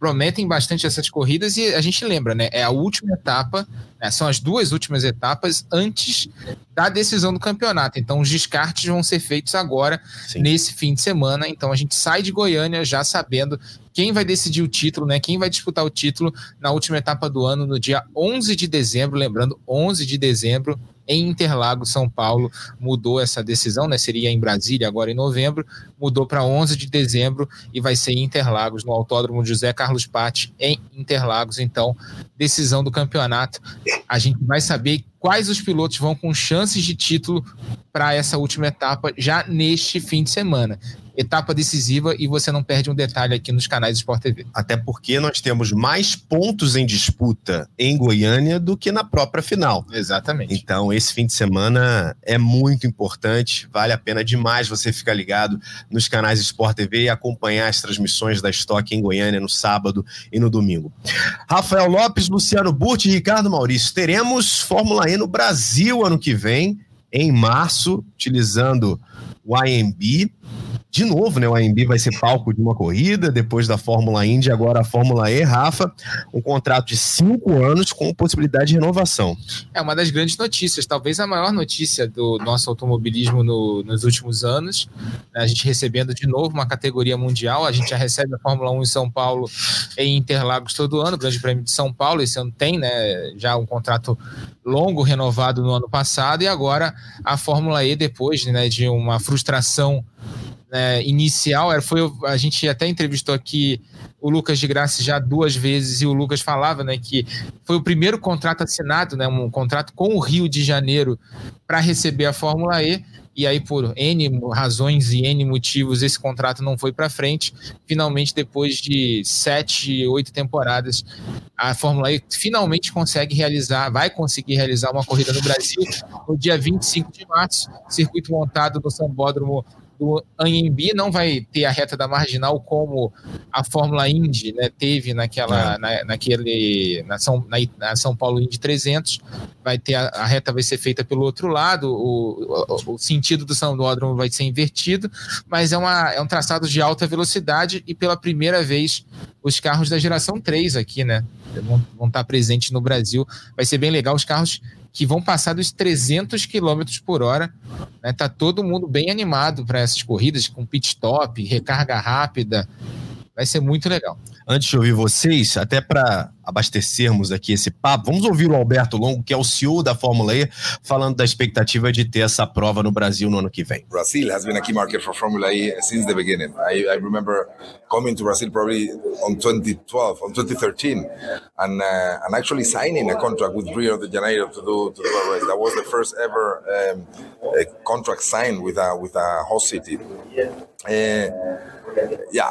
Prometem bastante essas corridas e a gente lembra, né? É a última etapa, né, são as duas últimas etapas antes da decisão do campeonato. Então, os descartes vão ser feitos agora, Sim. nesse fim de semana. Então, a gente sai de Goiânia já sabendo quem vai decidir o título, né? Quem vai disputar o título na última etapa do ano, no dia 11 de dezembro. Lembrando, 11 de dezembro, em Interlagos, São Paulo, mudou essa decisão, né? Seria em Brasília agora em novembro, mudou para 11 de dezembro e vai ser em Interlagos, no Autódromo José Carlos Patti, em Interlagos. Então, decisão do campeonato. A gente vai saber quais os pilotos vão com chances de título para essa última etapa já neste fim de semana etapa decisiva e você não perde um detalhe aqui nos canais Sport TV. Até porque nós temos mais pontos em disputa em Goiânia do que na própria final. Exatamente. Então, esse fim de semana é muito importante, vale a pena demais você ficar ligado nos canais Sport TV e acompanhar as transmissões da Stock em Goiânia no sábado e no domingo. Rafael Lopes, Luciano Burti e Ricardo Maurício. Teremos Fórmula E no Brasil ano que vem, em março, utilizando o IMB de novo, né? O AMB vai ser palco de uma corrida, depois da Fórmula Indy, agora a Fórmula E, Rafa, um contrato de cinco anos com possibilidade de renovação. É uma das grandes notícias, talvez a maior notícia do nosso automobilismo no, nos últimos anos. Né? A gente recebendo de novo uma categoria mundial, a gente já recebe a Fórmula 1 em São Paulo em Interlagos todo ano, o Grande Prêmio de São Paulo, esse ano tem, né? Já um contrato longo renovado no ano passado, e agora a Fórmula E, depois né, de uma frustração né, inicial, era, foi, a gente até entrevistou aqui o Lucas de Graça já duas vezes e o Lucas falava né, que foi o primeiro contrato assinado, né, um contrato com o Rio de Janeiro para receber a Fórmula E e aí por N razões e N motivos esse contrato não foi para frente. Finalmente, depois de sete, oito temporadas, a Fórmula E finalmente consegue realizar, vai conseguir realizar uma corrida no Brasil no dia 25 de março, circuito montado no Sambódromo do Anhembi não vai ter a reta da marginal como a Fórmula Indy né, teve naquela, é. na, naquele, na São, na, na, São Paulo Indy 300. Vai ter a, a, reta vai ser feita pelo outro lado, o, o, o sentido do Sambódromo vai ser invertido, mas é, uma, é um traçado de alta velocidade e pela primeira vez os carros da geração 3 aqui, né? Vão, vão estar presentes no Brasil. Vai ser bem legal. Os carros que vão passar dos 300 km por hora. Né? Tá todo mundo bem animado para essas corridas, com pit stop, recarga rápida. Vai ser muito legal. Antes de ouvir vocês, até para abastecermos aqui esse papo, vamos ouvir o Alberto Longo, que é o CEO da Fórmula E, falando da expectativa de ter essa prova no Brasil no ano que vem. Brazil has been a key market for Formula E since the beginning. I, I remember coming to Brazil probably on 2012, on 2013, and uh, and actually signing a contract with Rio de Janeiro to do to do a race. That was the first ever um, contract signed with a with a host city. Uh, yeah,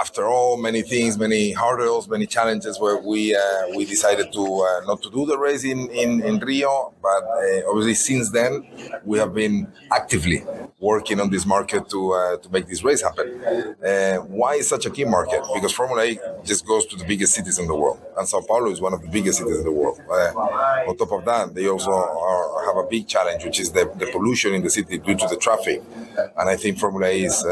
after all, many things, many hurdles, many challenges, where we uh, we decided to uh, not to do the race in in, in Rio. But uh, obviously, since then, we have been actively working on this market to uh, to make this race happen. Uh, why is such a key market? Because Formula E just goes to the biggest cities in the world, and Sao Paulo is one of the biggest cities in the world. Uh, on top of that, they also are, have a big challenge, which is the, the pollution in the city due to the traffic. And I think Formula E is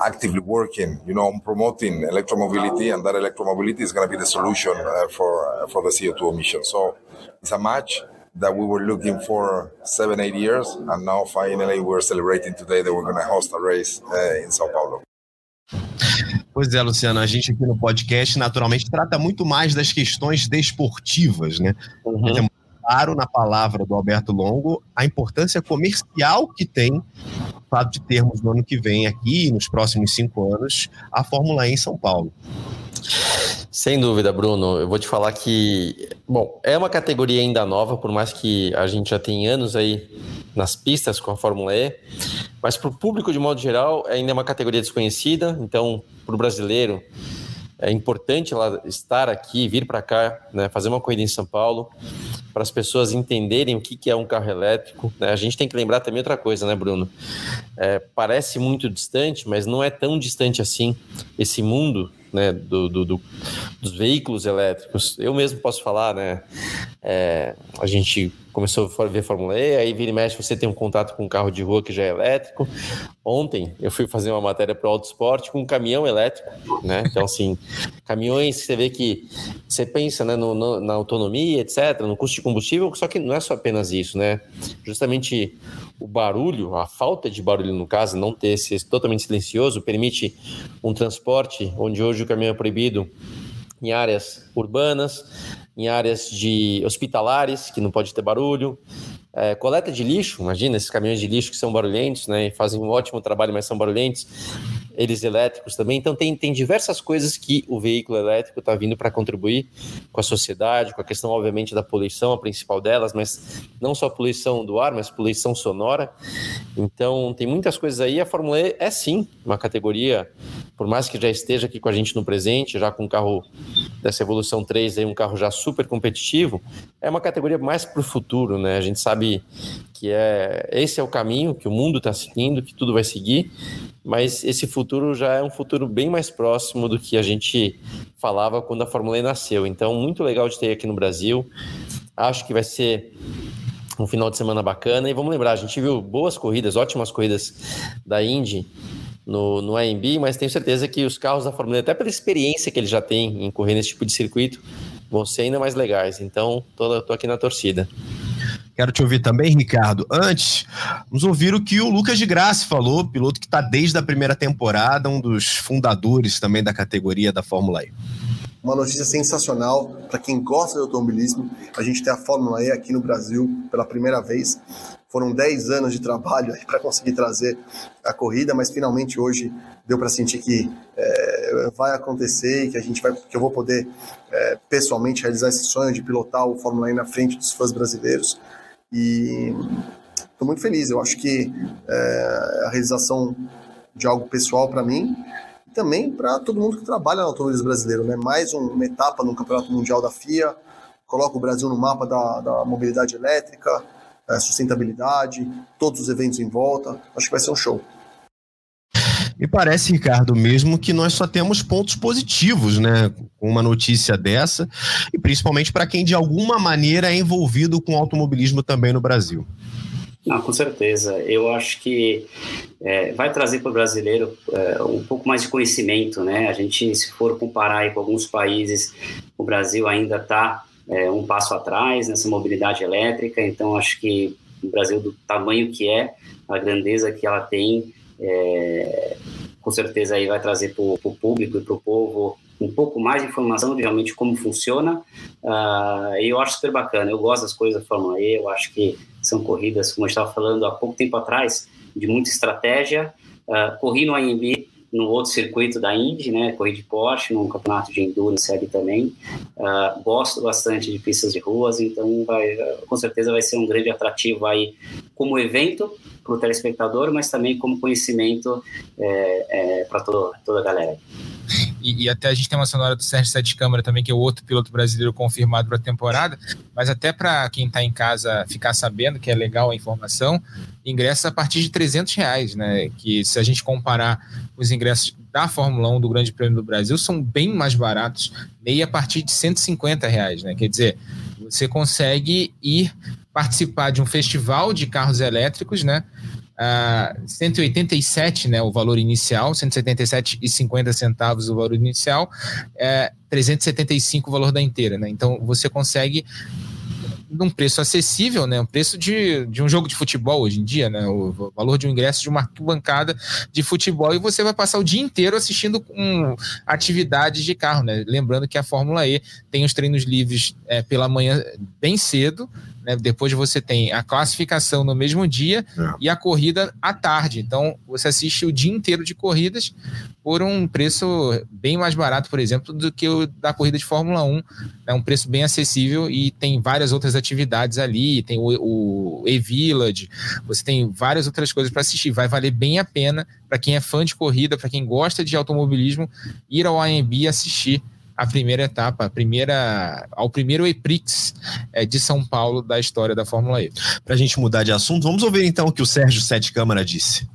actively working, you know, on promoting electromobility, and that electromobility is going to be the solution uh, for uh, for the CO2 emissions. So it's a match that we were looking for seven, eight years, and now finally we're celebrating today that we're going to host a race uh, in São Paulo. Pois é, Luciano, a gente aqui no podcast naturalmente trata muito mais das questões desportivas, né? Uhum. É claro na palavra do Alberto Longo a importância comercial que tem fato de termos no ano que vem aqui, nos próximos cinco anos, a Fórmula E em São Paulo. Sem dúvida, Bruno. Eu vou te falar que, bom, é uma categoria ainda nova, por mais que a gente já tenha anos aí nas pistas com a Fórmula E, mas para o público de modo geral ainda é uma categoria desconhecida. Então, para o brasileiro, é importante ela estar aqui, vir para cá, né, fazer uma corrida em São Paulo, para as pessoas entenderem o que, que é um carro elétrico. Né? A gente tem que lembrar também outra coisa, né, Bruno? É, parece muito distante, mas não é tão distante assim esse mundo né, do, do, do, dos veículos elétricos. Eu mesmo posso falar, né? É, a gente começou a ver Fórmula E, aí vira e mexe, você tem um contato com um carro de rua que já é elétrico. Ontem eu fui fazer uma matéria para o Auto Esporte com um caminhão elétrico, né? Então, assim, caminhões você vê que você pensa né, no, no, na autonomia, etc., no custo de combustível, só que não é só apenas isso, né? Justamente o barulho, a falta de barulho no caso, não ter esse totalmente silencioso, permite um transporte onde hoje o caminhão é proibido em áreas urbanas, em áreas de hospitalares, que não pode ter barulho. É, coleta de lixo, imagina esses caminhões de lixo que são barulhentos, né? Fazem um ótimo trabalho, mas são barulhentos. Eles elétricos também. Então, tem, tem diversas coisas que o veículo elétrico está vindo para contribuir com a sociedade, com a questão, obviamente, da poluição, a principal delas, mas não só poluição do ar, mas poluição sonora. Então, tem muitas coisas aí. A Fórmula E é sim uma categoria, por mais que já esteja aqui com a gente no presente, já com um carro dessa evolução 3, aí, um carro já super competitivo, é uma categoria mais para o futuro, né? A gente sabe que é esse é o caminho que o mundo está seguindo, que tudo vai seguir, mas esse futuro já é um futuro bem mais próximo do que a gente falava quando a Fórmula E nasceu. Então, muito legal de ter aqui no Brasil. Acho que vai ser um final de semana bacana. E vamos lembrar, a gente viu boas corridas, ótimas corridas da Indy no, no AMB, mas tenho certeza que os carros da Fórmula E, até pela experiência que ele já tem em correr nesse tipo de circuito, vão ser ainda mais legais. Então, tô aqui na torcida. Quero te ouvir também, Ricardo. Antes, vamos ouvir o que o Lucas de Graça falou, piloto que está desde a primeira temporada, um dos fundadores também da categoria da Fórmula E. Uma notícia sensacional para quem gosta de automobilismo. A gente tem a Fórmula E aqui no Brasil pela primeira vez. foram 10 anos de trabalho para conseguir trazer a corrida, mas finalmente hoje deu para sentir que é, vai acontecer e que a gente vai, que eu vou poder é, pessoalmente realizar esse sonho de pilotar o Fórmula E na frente dos fãs brasileiros. E estou muito feliz. Eu acho que é, a realização de algo pessoal para mim e também para todo mundo que trabalha no automobilismo brasileiro, né? Mais uma etapa no Campeonato Mundial da FIA, coloca o Brasil no mapa da, da mobilidade elétrica, é, sustentabilidade, todos os eventos em volta. Acho que vai ser um show. Me parece, Ricardo, mesmo que nós só temos pontos positivos, né, com uma notícia dessa, e principalmente para quem de alguma maneira é envolvido com automobilismo também no Brasil. Não, com certeza. Eu acho que é, vai trazer para o brasileiro é, um pouco mais de conhecimento, né? A gente, se for comparar com alguns países, o Brasil ainda está é, um passo atrás nessa mobilidade elétrica, então acho que o Brasil, do tamanho que é, a grandeza que ela tem, é, com certeza aí vai trazer para o público e para o povo um pouco mais de informação de realmente como funciona. Uh, eu acho super bacana. Eu gosto das coisas da Fórmula E. Eu acho que são corridas, como eu estava falando há pouco tempo atrás, de muita estratégia. Uh, corri no AMB no outro circuito da Indy, né? Corri de Porsche, num campeonato de endurance ali também. Uh, gosto bastante de pistas de ruas, então vai, com certeza vai ser um grande atrativo aí como evento para o telespectador, mas também como conhecimento é, é, para toda a galera. E, e, até a gente tem uma sonora do Sérgio Sete Câmara também, que é o outro piloto brasileiro confirmado para a temporada. Mas até para quem está em casa ficar sabendo que é legal a informação, ingressos a partir de 300 reais, né? Que se a gente comparar os ingressos da Fórmula 1 do Grande Prêmio do Brasil, são bem mais baratos, meio a partir de 150 reais, né? Quer dizer, você consegue ir participar de um festival de carros elétricos, né? Uh, 187, né, o valor inicial, 177,50 centavos o valor inicial, é 375 o valor da inteira, né? Então você consegue num preço acessível, né? Um preço de, de um jogo de futebol hoje em dia, né? O valor de um ingresso de uma bancada de futebol e você vai passar o dia inteiro assistindo com atividades de carro, né? Lembrando que a Fórmula E tem os treinos livres é, pela manhã bem cedo, né? Depois você tem a classificação no mesmo dia é. e a corrida à tarde. Então você assiste o dia inteiro de corridas por um preço bem mais barato, por exemplo, do que o da corrida de Fórmula 1. É um preço bem acessível e tem várias outras atividades ali. Tem o, o E-Village, você tem várias outras coisas para assistir. Vai valer bem a pena para quem é fã de corrida, para quem gosta de automobilismo, ir ao AMB e assistir a primeira etapa, a primeira, ao primeiro EPRIX é, de São Paulo da história da Fórmula E. Para a gente mudar de assunto, vamos ouvir então o que o Sérgio Sete Câmara disse.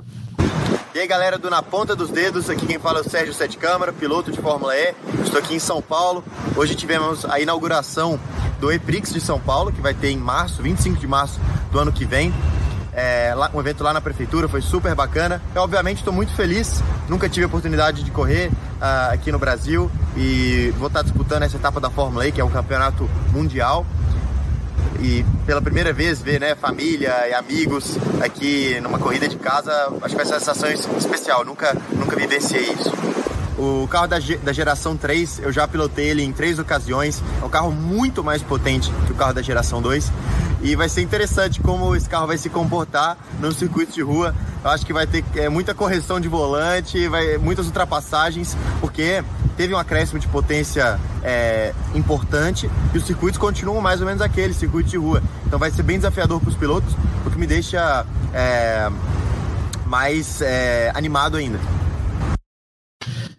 E aí galera do Na Ponta dos Dedos, aqui quem fala é o Sérgio Sete Câmara, piloto de Fórmula E. Estou aqui em São Paulo. Hoje tivemos a inauguração do EPRIX de São Paulo, que vai ter em março, 25 de março do ano que vem é, lá, um evento lá na prefeitura, foi super bacana. Eu, obviamente, estou muito feliz, nunca tive a oportunidade de correr uh, aqui no Brasil e vou estar disputando essa etapa da Fórmula E, que é o campeonato mundial. E pela primeira vez ver né, família e amigos aqui numa corrida de casa, acho que vai ser uma sensação especial, nunca, nunca vivenciei isso. O carro da, da geração 3, eu já pilotei ele em três ocasiões. É um carro muito mais potente que o carro da geração 2. E vai ser interessante como esse carro vai se comportar no circuito de rua. Eu acho que vai ter é, muita correção de volante, vai, muitas ultrapassagens, porque teve um acréscimo de potência é, importante e os circuitos continuam mais ou menos aquele circuito de rua. Então vai ser bem desafiador para os pilotos, o que me deixa é, mais é, animado ainda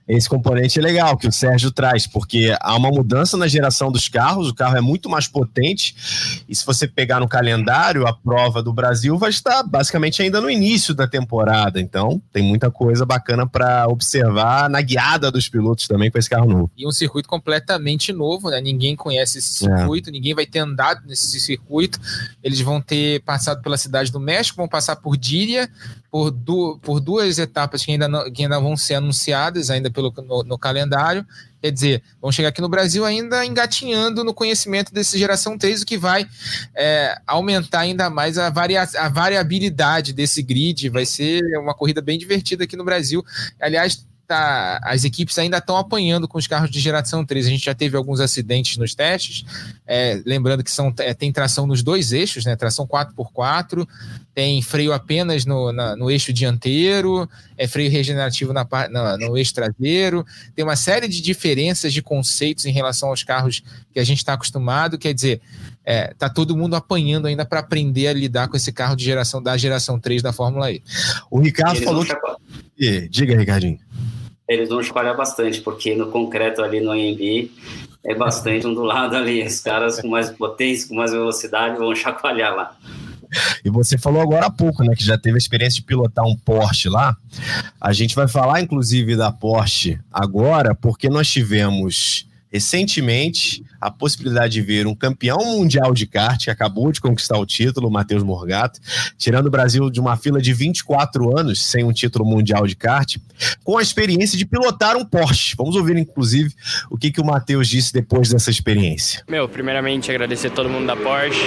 esse componente é legal que o Sérgio traz, porque há uma mudança na geração dos carros, o carro é muito mais potente, e se você pegar no calendário, a prova do Brasil vai estar basicamente ainda no início da temporada, então tem muita coisa bacana para observar na guiada dos pilotos também com esse carro novo. E um circuito completamente novo, né? Ninguém conhece esse é. circuito, é. ninguém vai ter andado nesse circuito, eles vão ter passado pela cidade do México, vão passar por Díria, por, du por duas etapas que ainda, não, que ainda vão ser anunciadas ainda pelo, no, no, calendário. Quer dizer, vão chegar aqui no Brasil ainda engatinhando no conhecimento desse geração 3, o que vai é, aumentar ainda mais a, varia a variabilidade desse grid. Vai ser uma corrida bem divertida aqui no Brasil. Aliás, tá, as equipes ainda estão apanhando com os carros de geração 3. A gente já teve alguns acidentes nos testes, é, lembrando que são, é, tem tração nos dois eixos, né? Tração 4x4, tem freio apenas no, na, no eixo dianteiro, é freio regenerativo na, na, no eixo traseiro, tem uma série de diferenças de conceitos em relação aos carros que a gente está acostumado, quer dizer, é, tá todo mundo apanhando ainda para aprender a lidar com esse carro de geração da geração 3 da Fórmula E. O Ricardo falou que... Diga, Ricardinho. Eles vão chacoalhar bastante, porque no concreto ali no AMB é bastante ondulado ali. Os caras com mais potência, com mais velocidade vão chacoalhar lá. E você falou agora há pouco, né, que já teve a experiência de pilotar um Porsche lá. A gente vai falar, inclusive, da Porsche agora, porque nós tivemos recentemente a possibilidade de ver um campeão mundial de kart que acabou de conquistar o título, Matheus Morgato, tirando o Brasil de uma fila de 24 anos sem um título mundial de kart, com a experiência de pilotar um Porsche. Vamos ouvir, inclusive, o que, que o Matheus disse depois dessa experiência. Meu, primeiramente agradecer todo mundo da Porsche,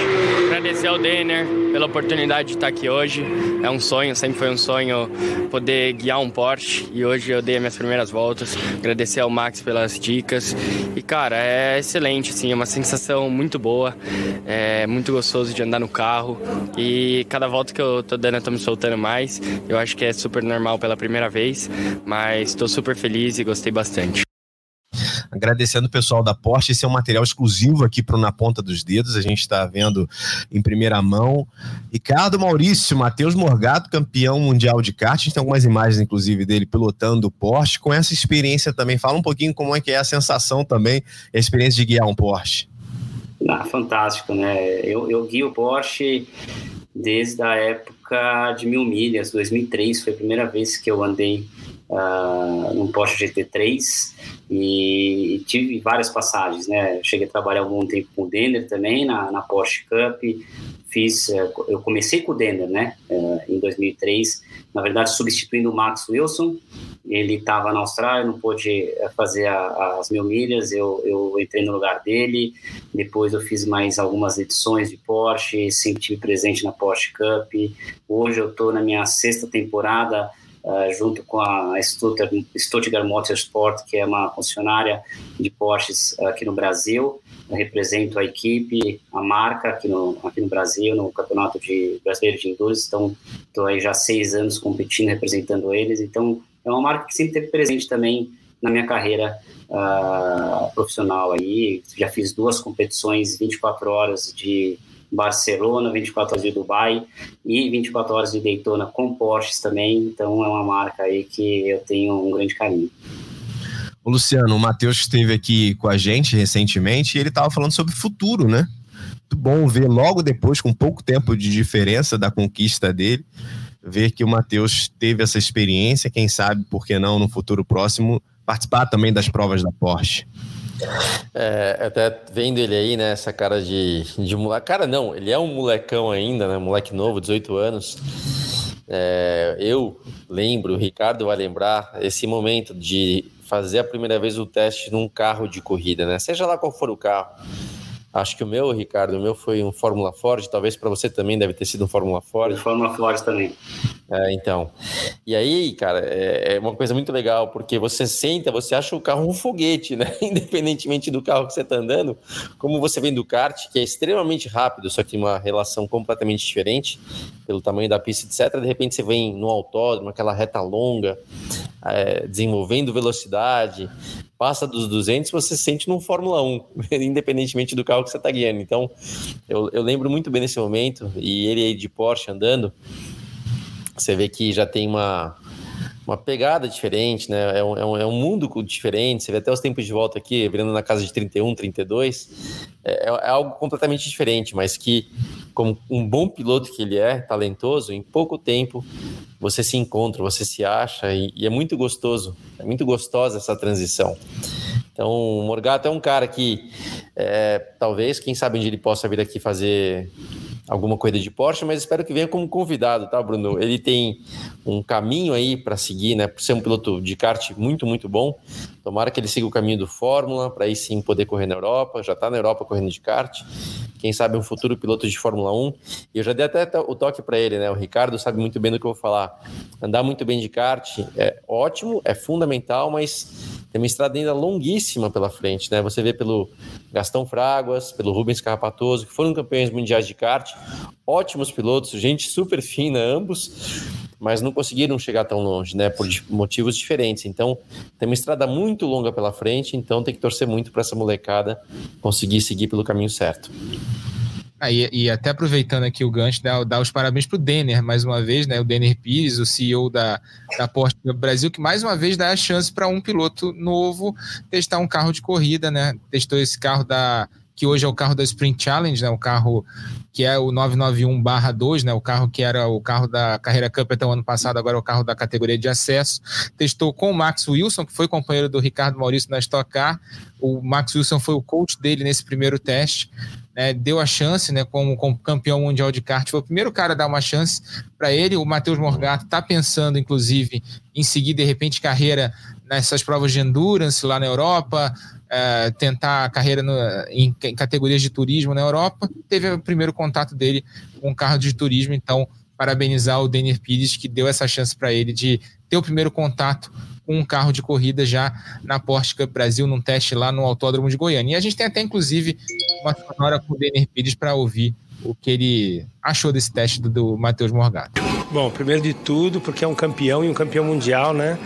agradecer ao Denner pela oportunidade de estar aqui hoje. É um sonho, sempre foi um sonho poder guiar um Porsche e hoje eu dei minhas primeiras voltas. Agradecer ao Max pelas dicas e, cara, é excelente, assim, é uma sensação muito boa, é muito gostoso de andar no carro e cada volta que eu tô dando eu tô me soltando mais. Eu acho que é super normal pela primeira vez, mas estou super feliz e gostei bastante. Agradecendo o pessoal da Porsche, esse é um material exclusivo aqui para Na Ponta dos Dedos, a gente está vendo em primeira mão. Ricardo Maurício, Matheus Morgato, campeão mundial de kart, a gente tem algumas imagens, inclusive, dele pilotando o Porsche, com essa experiência também. Fala um pouquinho como é que é a sensação também, a experiência de guiar um Porsche. Ah, fantástico, né? Eu, eu guio o Porsche desde a época de mil milhas, 2003, foi a primeira vez que eu andei uh, num Porsche GT3 e, tive várias passagens, né? Cheguei a trabalhar algum tempo com o Denner também na, na Porsche Cup, fiz, uh, eu comecei com o Denner, né? Uh, em 2003, na verdade substituindo o Max Wilson, ele estava na Austrália, não pôde eh, fazer a, as mil milhas, eu, eu entrei no lugar dele, depois eu fiz mais algumas edições de Porsche, sempre tive presente na Porsche Cup, hoje eu estou na minha sexta temporada uh, junto com a Stuttgart, Stuttgart Motorsport, que é uma concessionária de Porsches aqui no Brasil. Eu represento a equipe, a marca aqui no, aqui no Brasil, no Campeonato de Brasileiro de Endurance. Então, estou aí já seis anos competindo, representando eles. Então, é uma marca que sempre teve presente também na minha carreira uh, profissional aí. Já fiz duas competições, 24 horas de Barcelona, 24 horas de Dubai e 24 horas de Daytona com Porsches também. Então é uma marca aí que eu tenho um grande carinho. O Luciano, o Matheus esteve aqui com a gente recentemente e ele estava falando sobre futuro, né? Muito bom ver logo depois, com pouco tempo de diferença da conquista dele, ver que o Matheus teve essa experiência, quem sabe, por que não, no futuro próximo, participar também das provas da Porsche. É, até vendo ele aí, né, essa cara de, de moleque. Cara, não, ele é um molecão ainda, né? Moleque novo, 18 anos. É, eu lembro, o Ricardo vai lembrar esse momento de fazer a primeira vez o teste num carro de corrida, né? Seja lá qual for o carro. Acho que o meu, Ricardo, o meu foi um Fórmula Ford, talvez para você também deve ter sido um Fórmula Ford. Fórmula Ford também. É, então. E aí, cara, é, é, uma coisa muito legal, porque você senta, você acha o carro um foguete, né? Independentemente do carro que você está andando, como você vem do kart, que é extremamente rápido, só que uma relação completamente diferente, pelo tamanho da pista, etc. De repente você vem no autódromo, aquela reta longa, é, desenvolvendo velocidade, passa dos 200, você se sente num Fórmula 1, independentemente do carro que você está guiando. Então, eu, eu lembro muito bem desse momento, e ele aí de Porsche andando, você vê que já tem uma, uma pegada diferente, né? É um, é, um, é um mundo diferente. Você vê até os tempos de volta aqui, virando na casa de 31, 32. É, é algo completamente diferente, mas que, como um bom piloto que ele é, talentoso, em pouco tempo você se encontra, você se acha e, e é muito gostoso. É muito gostosa essa transição. Então, o Morgato é um cara que, é, talvez, quem sabe onde ele possa vir aqui fazer alguma corrida de Porsche, mas espero que venha como convidado, tá, Bruno? Ele tem um caminho aí para seguir, né? Por ser um piloto de kart muito, muito bom. Tomara que ele siga o caminho do Fórmula, para aí sim poder correr na Europa. Já está na Europa correndo de kart. quem sabe um futuro piloto de Fórmula 1. E eu já dei até o toque para ele, né? O Ricardo sabe muito bem do que eu vou falar. Andar muito bem de kart é ótimo, é fundamental, mas tem uma estrada ainda longuíssima pela frente, né? Você vê pelo Gastão Fraguas, pelo Rubens Carrapatoso, que foram campeões mundiais de kart, ótimos pilotos, gente super fina ambos, mas não conseguiram chegar tão longe, né? Por motivos diferentes. Então, tem uma estrada muito longa pela frente, então tem que torcer muito para essa molecada conseguir seguir pelo caminho certo. Ah, e, e, até aproveitando aqui o gancho, dar, dar os parabéns para o Denner, mais uma vez, né? O Denner Pires, o CEO da, da Porsche Brasil, que mais uma vez dá a chance para um piloto novo testar um carro de corrida, né? Testou esse carro da que hoje é o carro da Sprint Challenge, né? O carro que é o 991/2, né? O carro que era o carro da Carreira Cup até o ano passado, agora é o carro da categoria de acesso. Testou com o Max Wilson, que foi companheiro do Ricardo Maurício na Stock Car. O Max Wilson foi o coach dele nesse primeiro teste né, deu a chance, né, como, como, campeão mundial de kart, foi o primeiro cara a dar uma chance para ele. O Matheus Morgato está pensando, inclusive, em seguir de repente carreira nessas provas de endurance lá na Europa, é, tentar carreira no, em, em, categorias de turismo na Europa. Teve o primeiro contato dele com um carro de turismo, então parabenizar o Denner Pires que deu essa chance para ele de ter o primeiro contato com um carro de corrida já na Porsche Cup Brasil, num teste lá no Autódromo de Goiânia. E a gente tem até, inclusive, uma sonora com o Denner Pires para ouvir o que ele achou desse teste do, do Matheus Morgato. Bom, primeiro de tudo, porque é um campeão e um campeão mundial, né?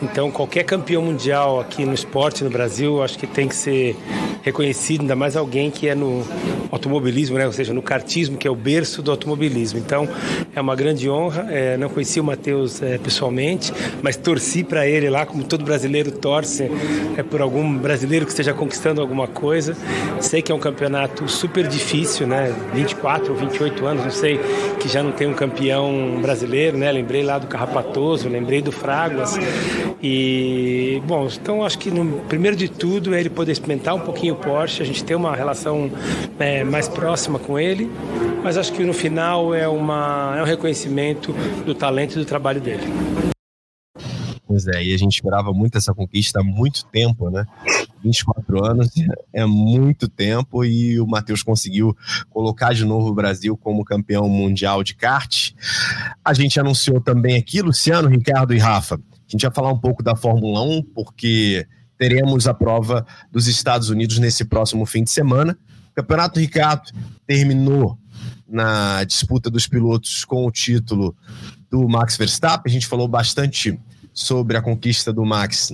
Então, qualquer campeão mundial aqui no esporte no Brasil, acho que tem que ser reconhecido, ainda mais alguém que é no automobilismo, né? Ou seja, no kartismo, que é o berço do automobilismo. Então, é uma grande honra. É, não conheci o Matheus é, pessoalmente, mas torci para ele lá, como todo brasileiro torce é, por algum brasileiro que esteja conquistando alguma coisa. Sei que é um campeonato super difícil, né? 24 ou 28 anos, não sei, que já não tem um campeão brasileiro, né? Lembrei lá do Carrapatoso, lembrei do Fraguas. E, bom, então acho que no, primeiro de tudo é ele poder experimentar um pouquinho o Porsche, a gente ter uma relação é, mais próxima com ele, mas acho que no final é, uma, é um reconhecimento do talento e do trabalho dele. Pois é, e a gente esperava muito essa conquista há muito tempo, né? 24 anos é muito tempo e o Matheus conseguiu colocar de novo o Brasil como campeão mundial de kart. A gente anunciou também aqui, Luciano, Ricardo e Rafa. A gente vai falar um pouco da Fórmula 1, porque teremos a prova dos Estados Unidos nesse próximo fim de semana. O Campeonato Ricardo terminou na disputa dos pilotos com o título do Max Verstappen. A gente falou bastante sobre a conquista do Max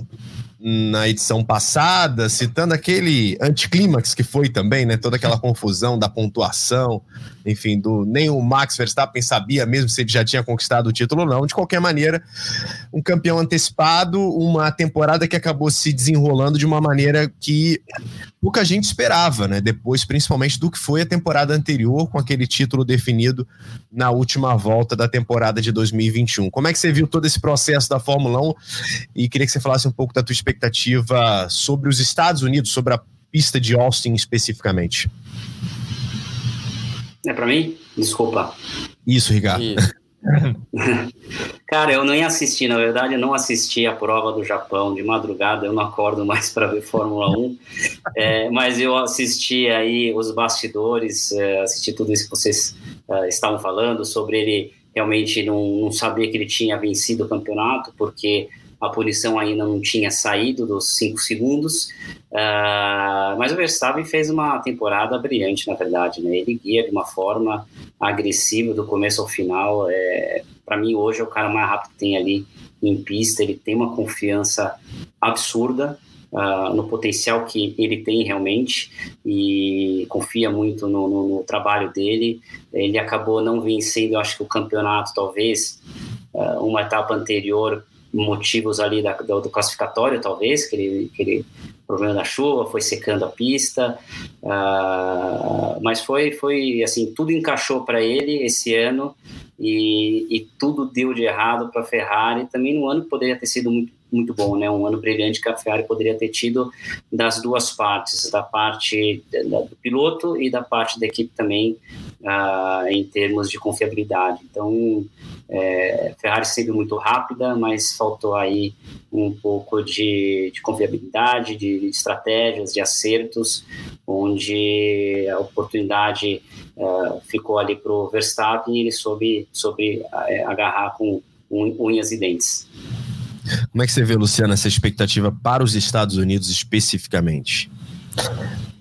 na edição passada, citando aquele anticlímax que foi também, né? Toda aquela confusão da pontuação, enfim, do nem o Max Verstappen sabia mesmo se ele já tinha conquistado o título ou não. De qualquer maneira, um campeão antecipado, uma temporada que acabou se desenrolando de uma maneira que pouca gente esperava, né? Depois, principalmente do que foi a temporada anterior, com aquele título definido na última volta da temporada de 2021. Como é que você viu todo esse processo da Fórmula 1? E queria que você falasse um pouco da tua expectativa sobre os Estados Unidos, sobre a pista de Austin especificamente. É para mim? Desculpa. Isso, Ricardo. Isso. Cara, eu nem assisti, na verdade, eu não assisti a prova do Japão de madrugada, eu não acordo mais para ver Fórmula 1, é, mas eu assisti aí os bastidores, é, assisti tudo isso que vocês é, estavam falando sobre ele realmente não, não sabia que ele tinha vencido o campeonato, porque a punição ainda não tinha saído dos cinco segundos, uh, mas o Verstappen fez uma temporada brilhante, na verdade, né? Ele guia de uma forma agressiva do começo ao final. É, Para mim, hoje é o cara mais rápido que tem ali em pista. Ele tem uma confiança absurda. Uh, no potencial que ele tem realmente e confia muito no, no, no, trabalho dele. Ele acabou não vencendo, acho que o campeonato, talvez, uh, uma etapa anterior motivos ali da, do, do, classificatório, talvez, que ele, problema da chuva, foi secando a pista, uh, mas foi, foi assim, tudo encaixou para ele esse ano e, e, tudo deu de errado para a Ferrari, também no ano que poderia ter sido muito, muito bom, né? um ano brilhante que a Ferrari poderia ter tido das duas partes, da parte do piloto e da parte da equipe também, uh, em termos de confiabilidade. Então, é, Ferrari sempre muito rápida, mas faltou aí um pouco de, de confiabilidade, de estratégias, de acertos, onde a oportunidade uh, ficou ali para o Verstappen e ele soube, soube uh, agarrar com unhas e dentes. Como é que você vê, Luciana, essa expectativa para os Estados Unidos especificamente?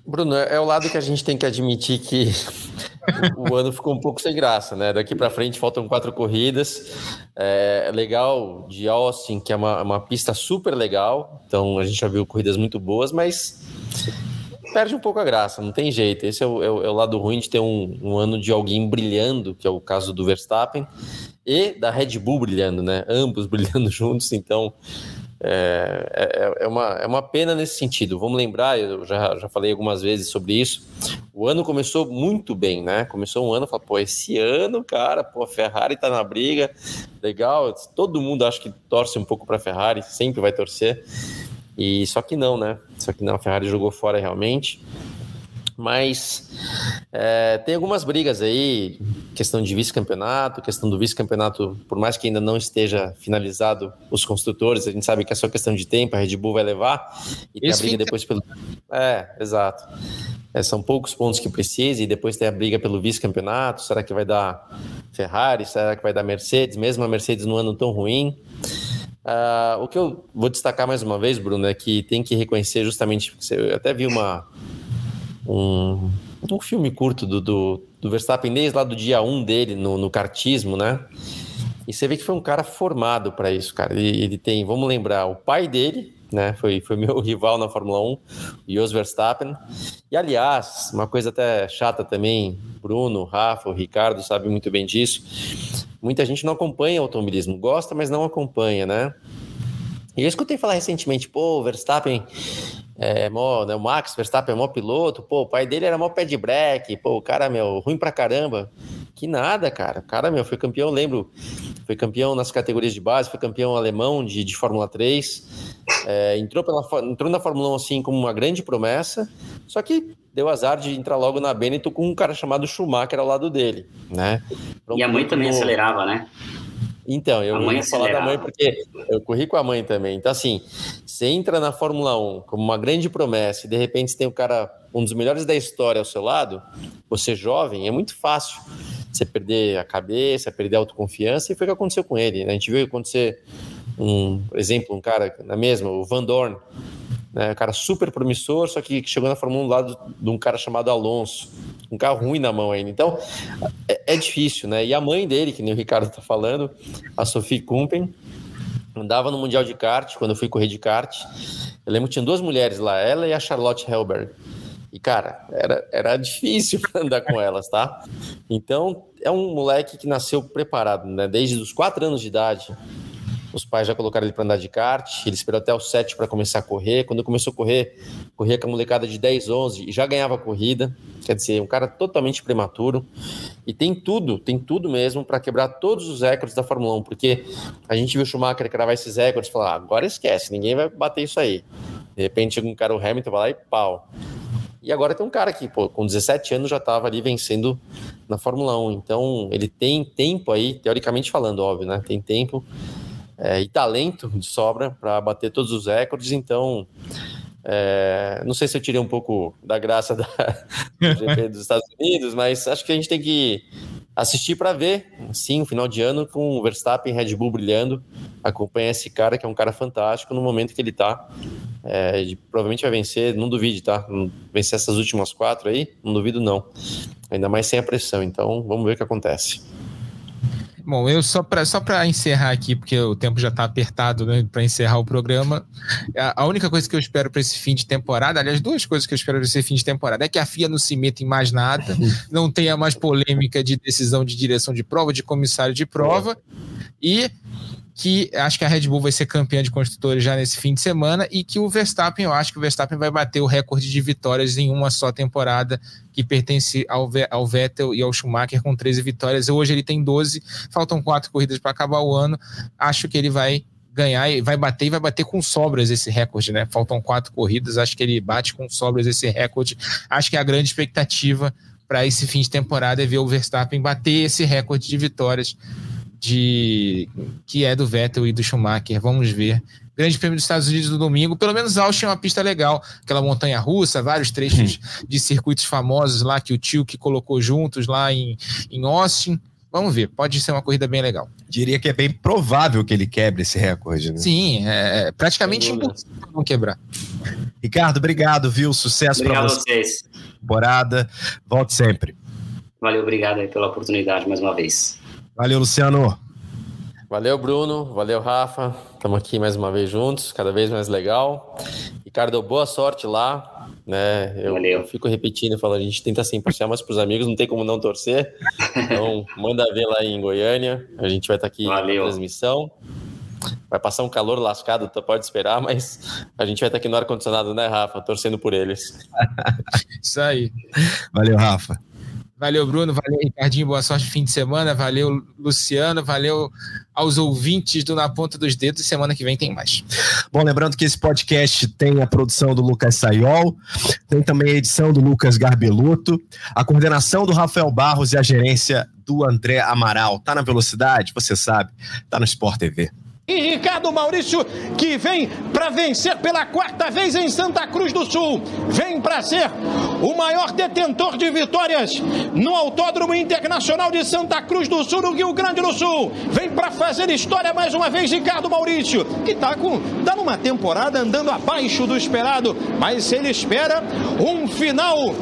Bruno, é o lado que a gente tem que admitir que o ano ficou um pouco sem graça, né? Daqui para frente faltam quatro corridas. É legal de Austin, que é uma, uma pista super legal. Então a gente já viu corridas muito boas, mas perde um pouco a graça, não tem jeito. Esse é o, é o, é o lado ruim de ter um, um, ano de alguém brilhando, que é o caso do Verstappen, e da Red Bull brilhando, né? Ambos brilhando juntos, então é, é, é, uma, é uma pena nesse sentido. Vamos lembrar, eu já, já falei algumas vezes sobre isso. O ano começou muito bem, né? Começou um ano, falou, pô, esse ano, cara, pô, a Ferrari tá na briga, legal. Todo mundo acho que torce um pouco para Ferrari, sempre vai torcer. E só que não, né? Só que não, a Ferrari jogou fora realmente. Mas é, tem algumas brigas aí, questão de vice-campeonato, questão do vice-campeonato, por mais que ainda não esteja finalizado os construtores, a gente sabe que é só questão de tempo, a Red Bull vai levar, e tem Esse a briga depois pelo. É, exato. É, são poucos pontos que precisa, e depois tem a briga pelo vice-campeonato. Será que vai dar Ferrari? Será que vai dar Mercedes? Mesmo a Mercedes no ano tão ruim. Uh, o que eu vou destacar mais uma vez, Bruno, é que tem que reconhecer justamente. Eu até vi uma, um, um filme curto do, do, do Verstappen desde lá do dia 1 dele no, no kartismo, né? E você vê que foi um cara formado para isso, cara. Ele, ele, tem, vamos lembrar, o pai dele, né? Foi, foi meu rival na Fórmula 1, o Jos Verstappen. E aliás, uma coisa até chata também, Bruno, Rafa, o Ricardo sabem muito bem disso muita gente não acompanha automobilismo, gosta, mas não acompanha, né? E eu escutei falar recentemente, pô, o Verstappen é mó, né, o Max Verstappen é mó piloto, pô, o pai dele era mó pé de break, pô, o cara, meu, ruim pra caramba. Que nada, cara. O cara, meu, foi campeão, lembro, foi campeão nas categorias de base, foi campeão alemão de, de Fórmula 3, é, entrou, pela, entrou na Fórmula 1 assim como uma grande promessa, só que deu azar de entrar logo na Benetton com um cara chamado Schumacher ao lado dele, né? e a mãe também acelerava, né? Então, eu vou falar da mãe porque eu corri com a mãe também. Então, assim, você entra na Fórmula 1 como uma grande promessa e de repente você tem um cara, um dos melhores da história ao seu lado, você jovem, é muito fácil você perder a cabeça, perder a autoconfiança, e foi o que aconteceu com ele. Né? A gente viu acontecer um exemplo, um cara na mesma, o Van Dorn, né? cara super promissor, só que chegou na Fórmula 1 do lado de um cara chamado Alonso, um carro ruim na mão ainda. Então, é, é difícil, né? E a mãe dele, que nem o Ricardo tá falando, a Sophie Kumpen, andava no Mundial de Kart, quando eu fui correr de kart. Eu lembro que tinha duas mulheres lá, ela e a Charlotte Helberg. E, cara, era, era difícil andar com elas, tá? Então, é um moleque que nasceu preparado, né? Desde os quatro anos de idade, os pais já colocaram ele para andar de kart, ele esperou até os 7 para começar a correr. Quando começou a correr, corria com a molecada de 10, 11 e já ganhava a corrida. Quer dizer, um cara totalmente prematuro. E tem tudo, tem tudo mesmo para quebrar todos os recordes da Fórmula 1, porque a gente viu o Schumacher cravar esses recordes e falar: ah, agora esquece, ninguém vai bater isso aí. De repente um cara, o Hamilton, vai lá e pau. E agora tem um cara que, pô, com 17 anos já estava ali vencendo na Fórmula 1. Então, ele tem tempo aí, teoricamente falando, óbvio, né? Tem tempo é, e talento de sobra para bater todos os recordes. Então, é, não sei se eu tirei um pouco da graça da, do GP dos Estados Unidos, mas acho que a gente tem que assistir para ver, sim, o final de ano com o Verstappen e Red Bull brilhando. Acompanha esse cara que é um cara fantástico no momento que ele está. É, provavelmente vai vencer, não duvide, tá? Vencer essas últimas quatro aí, não duvido não. Ainda mais sem a pressão. Então, vamos ver o que acontece. Bom, eu só para só encerrar aqui, porque o tempo já está apertado né, para encerrar o programa. A, a, única coisa que eu espero para esse fim de temporada, aliás, duas coisas que eu espero para esse fim de temporada, é que a FIA não se meta em mais nada, não tenha mais polêmica de decisão de direção de prova, de comissário de prova, e que acho que a Red Bull vai ser campeã de construtores já nesse fim de semana e que o Verstappen, eu acho que o Verstappen vai bater o recorde de vitórias em uma só temporada que pertence ao, ao Vettel e ao Schumacher com 13 vitórias. Hoje ele tem 12, faltam quatro corridas para acabar o ano. Acho que ele vai ganhar e vai bater e vai bater com sobras esse recorde, né? Faltam quatro corridas, acho que ele bate com sobras esse recorde. Acho que a grande expectativa para esse fim de temporada é ver o Verstappen bater esse recorde de vitórias de que é do Vettel e do Schumacher. Vamos ver. Grande Prêmio dos Estados Unidos no domingo. Pelo menos Austin é uma pista legal. Aquela montanha russa, vários trechos de circuitos famosos lá que o tio que colocou juntos lá em, em Austin. Vamos ver, pode ser uma corrida bem legal. Diria que é bem provável que ele quebre esse recorde, né? Sim, é praticamente impossível não quebrar. Ricardo, obrigado, viu? Sucesso para Obrigado a você. vocês. Temporada. Volte sempre. Valeu, obrigado aí pela oportunidade mais uma vez. Valeu, Luciano. Valeu, Bruno. Valeu, Rafa. Estamos aqui mais uma vez juntos, cada vez mais legal. Ricardo, boa sorte lá. Né? Eu, eu fico repetindo, falando, a gente tenta se imparcial, mas para os amigos não tem como não torcer. Então, manda ver lá em Goiânia. A gente vai estar aqui Valeu. na transmissão. Vai passar um calor lascado, tu pode esperar, mas a gente vai estar aqui no ar-condicionado, né, Rafa? Torcendo por eles. Isso aí. Valeu, Rafa. Valeu, Bruno. Valeu, Ricardinho. Boa sorte fim de semana. Valeu, Luciano. Valeu aos ouvintes do Na Ponta dos Dedos. Semana que vem tem mais. Bom, lembrando que esse podcast tem a produção do Lucas Sayol, tem também a edição do Lucas Garbeluto, a coordenação do Rafael Barros e a gerência do André Amaral. Tá na velocidade? Você sabe, tá no Sport TV. E Ricardo Maurício, que vem para vencer pela quarta vez em Santa Cruz do Sul. Vem para ser o maior detentor de vitórias no Autódromo Internacional de Santa Cruz do Sul, no Rio Grande do Sul. Vem para fazer história mais uma vez, Ricardo Maurício, que tá, com, tá numa temporada andando abaixo do esperado, mas ele espera um final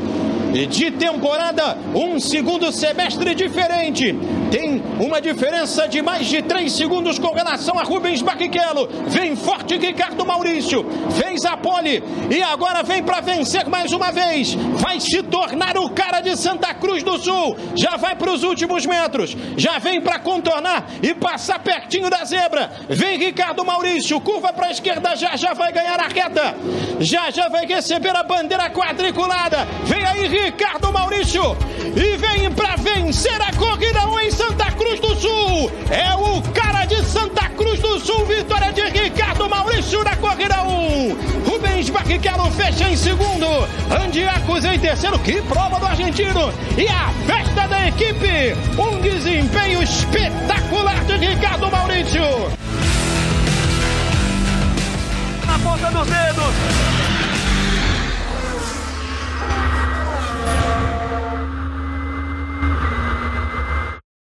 de temporada, um segundo semestre diferente. Tem uma diferença de mais de 3 segundos com relação a Rubens Barrichello. Vem forte Ricardo Maurício, fez a pole e agora vem para vencer mais uma vez. Vai se tornar o cara de Santa Cruz do Sul. Já vai para os últimos metros, já vem para contornar e passar pertinho da zebra. Vem Ricardo Maurício, curva para a esquerda, já já vai ganhar a reta. Já já vai receber a bandeira quadriculada. Vem aí Ricardo Maurício e vem para vencer a corrida 1 em Santa Cruz do Sul. É o cara de Santa Cruz do Sul, vitória de Ricardo Maurício na corrida 1. Rubens Barrichello fecha em segundo. Andiacos em terceiro. Que prova do argentino. E a festa da equipe. Um desempenho espetacular de Ricardo Maurício. Na ponta dos dedos.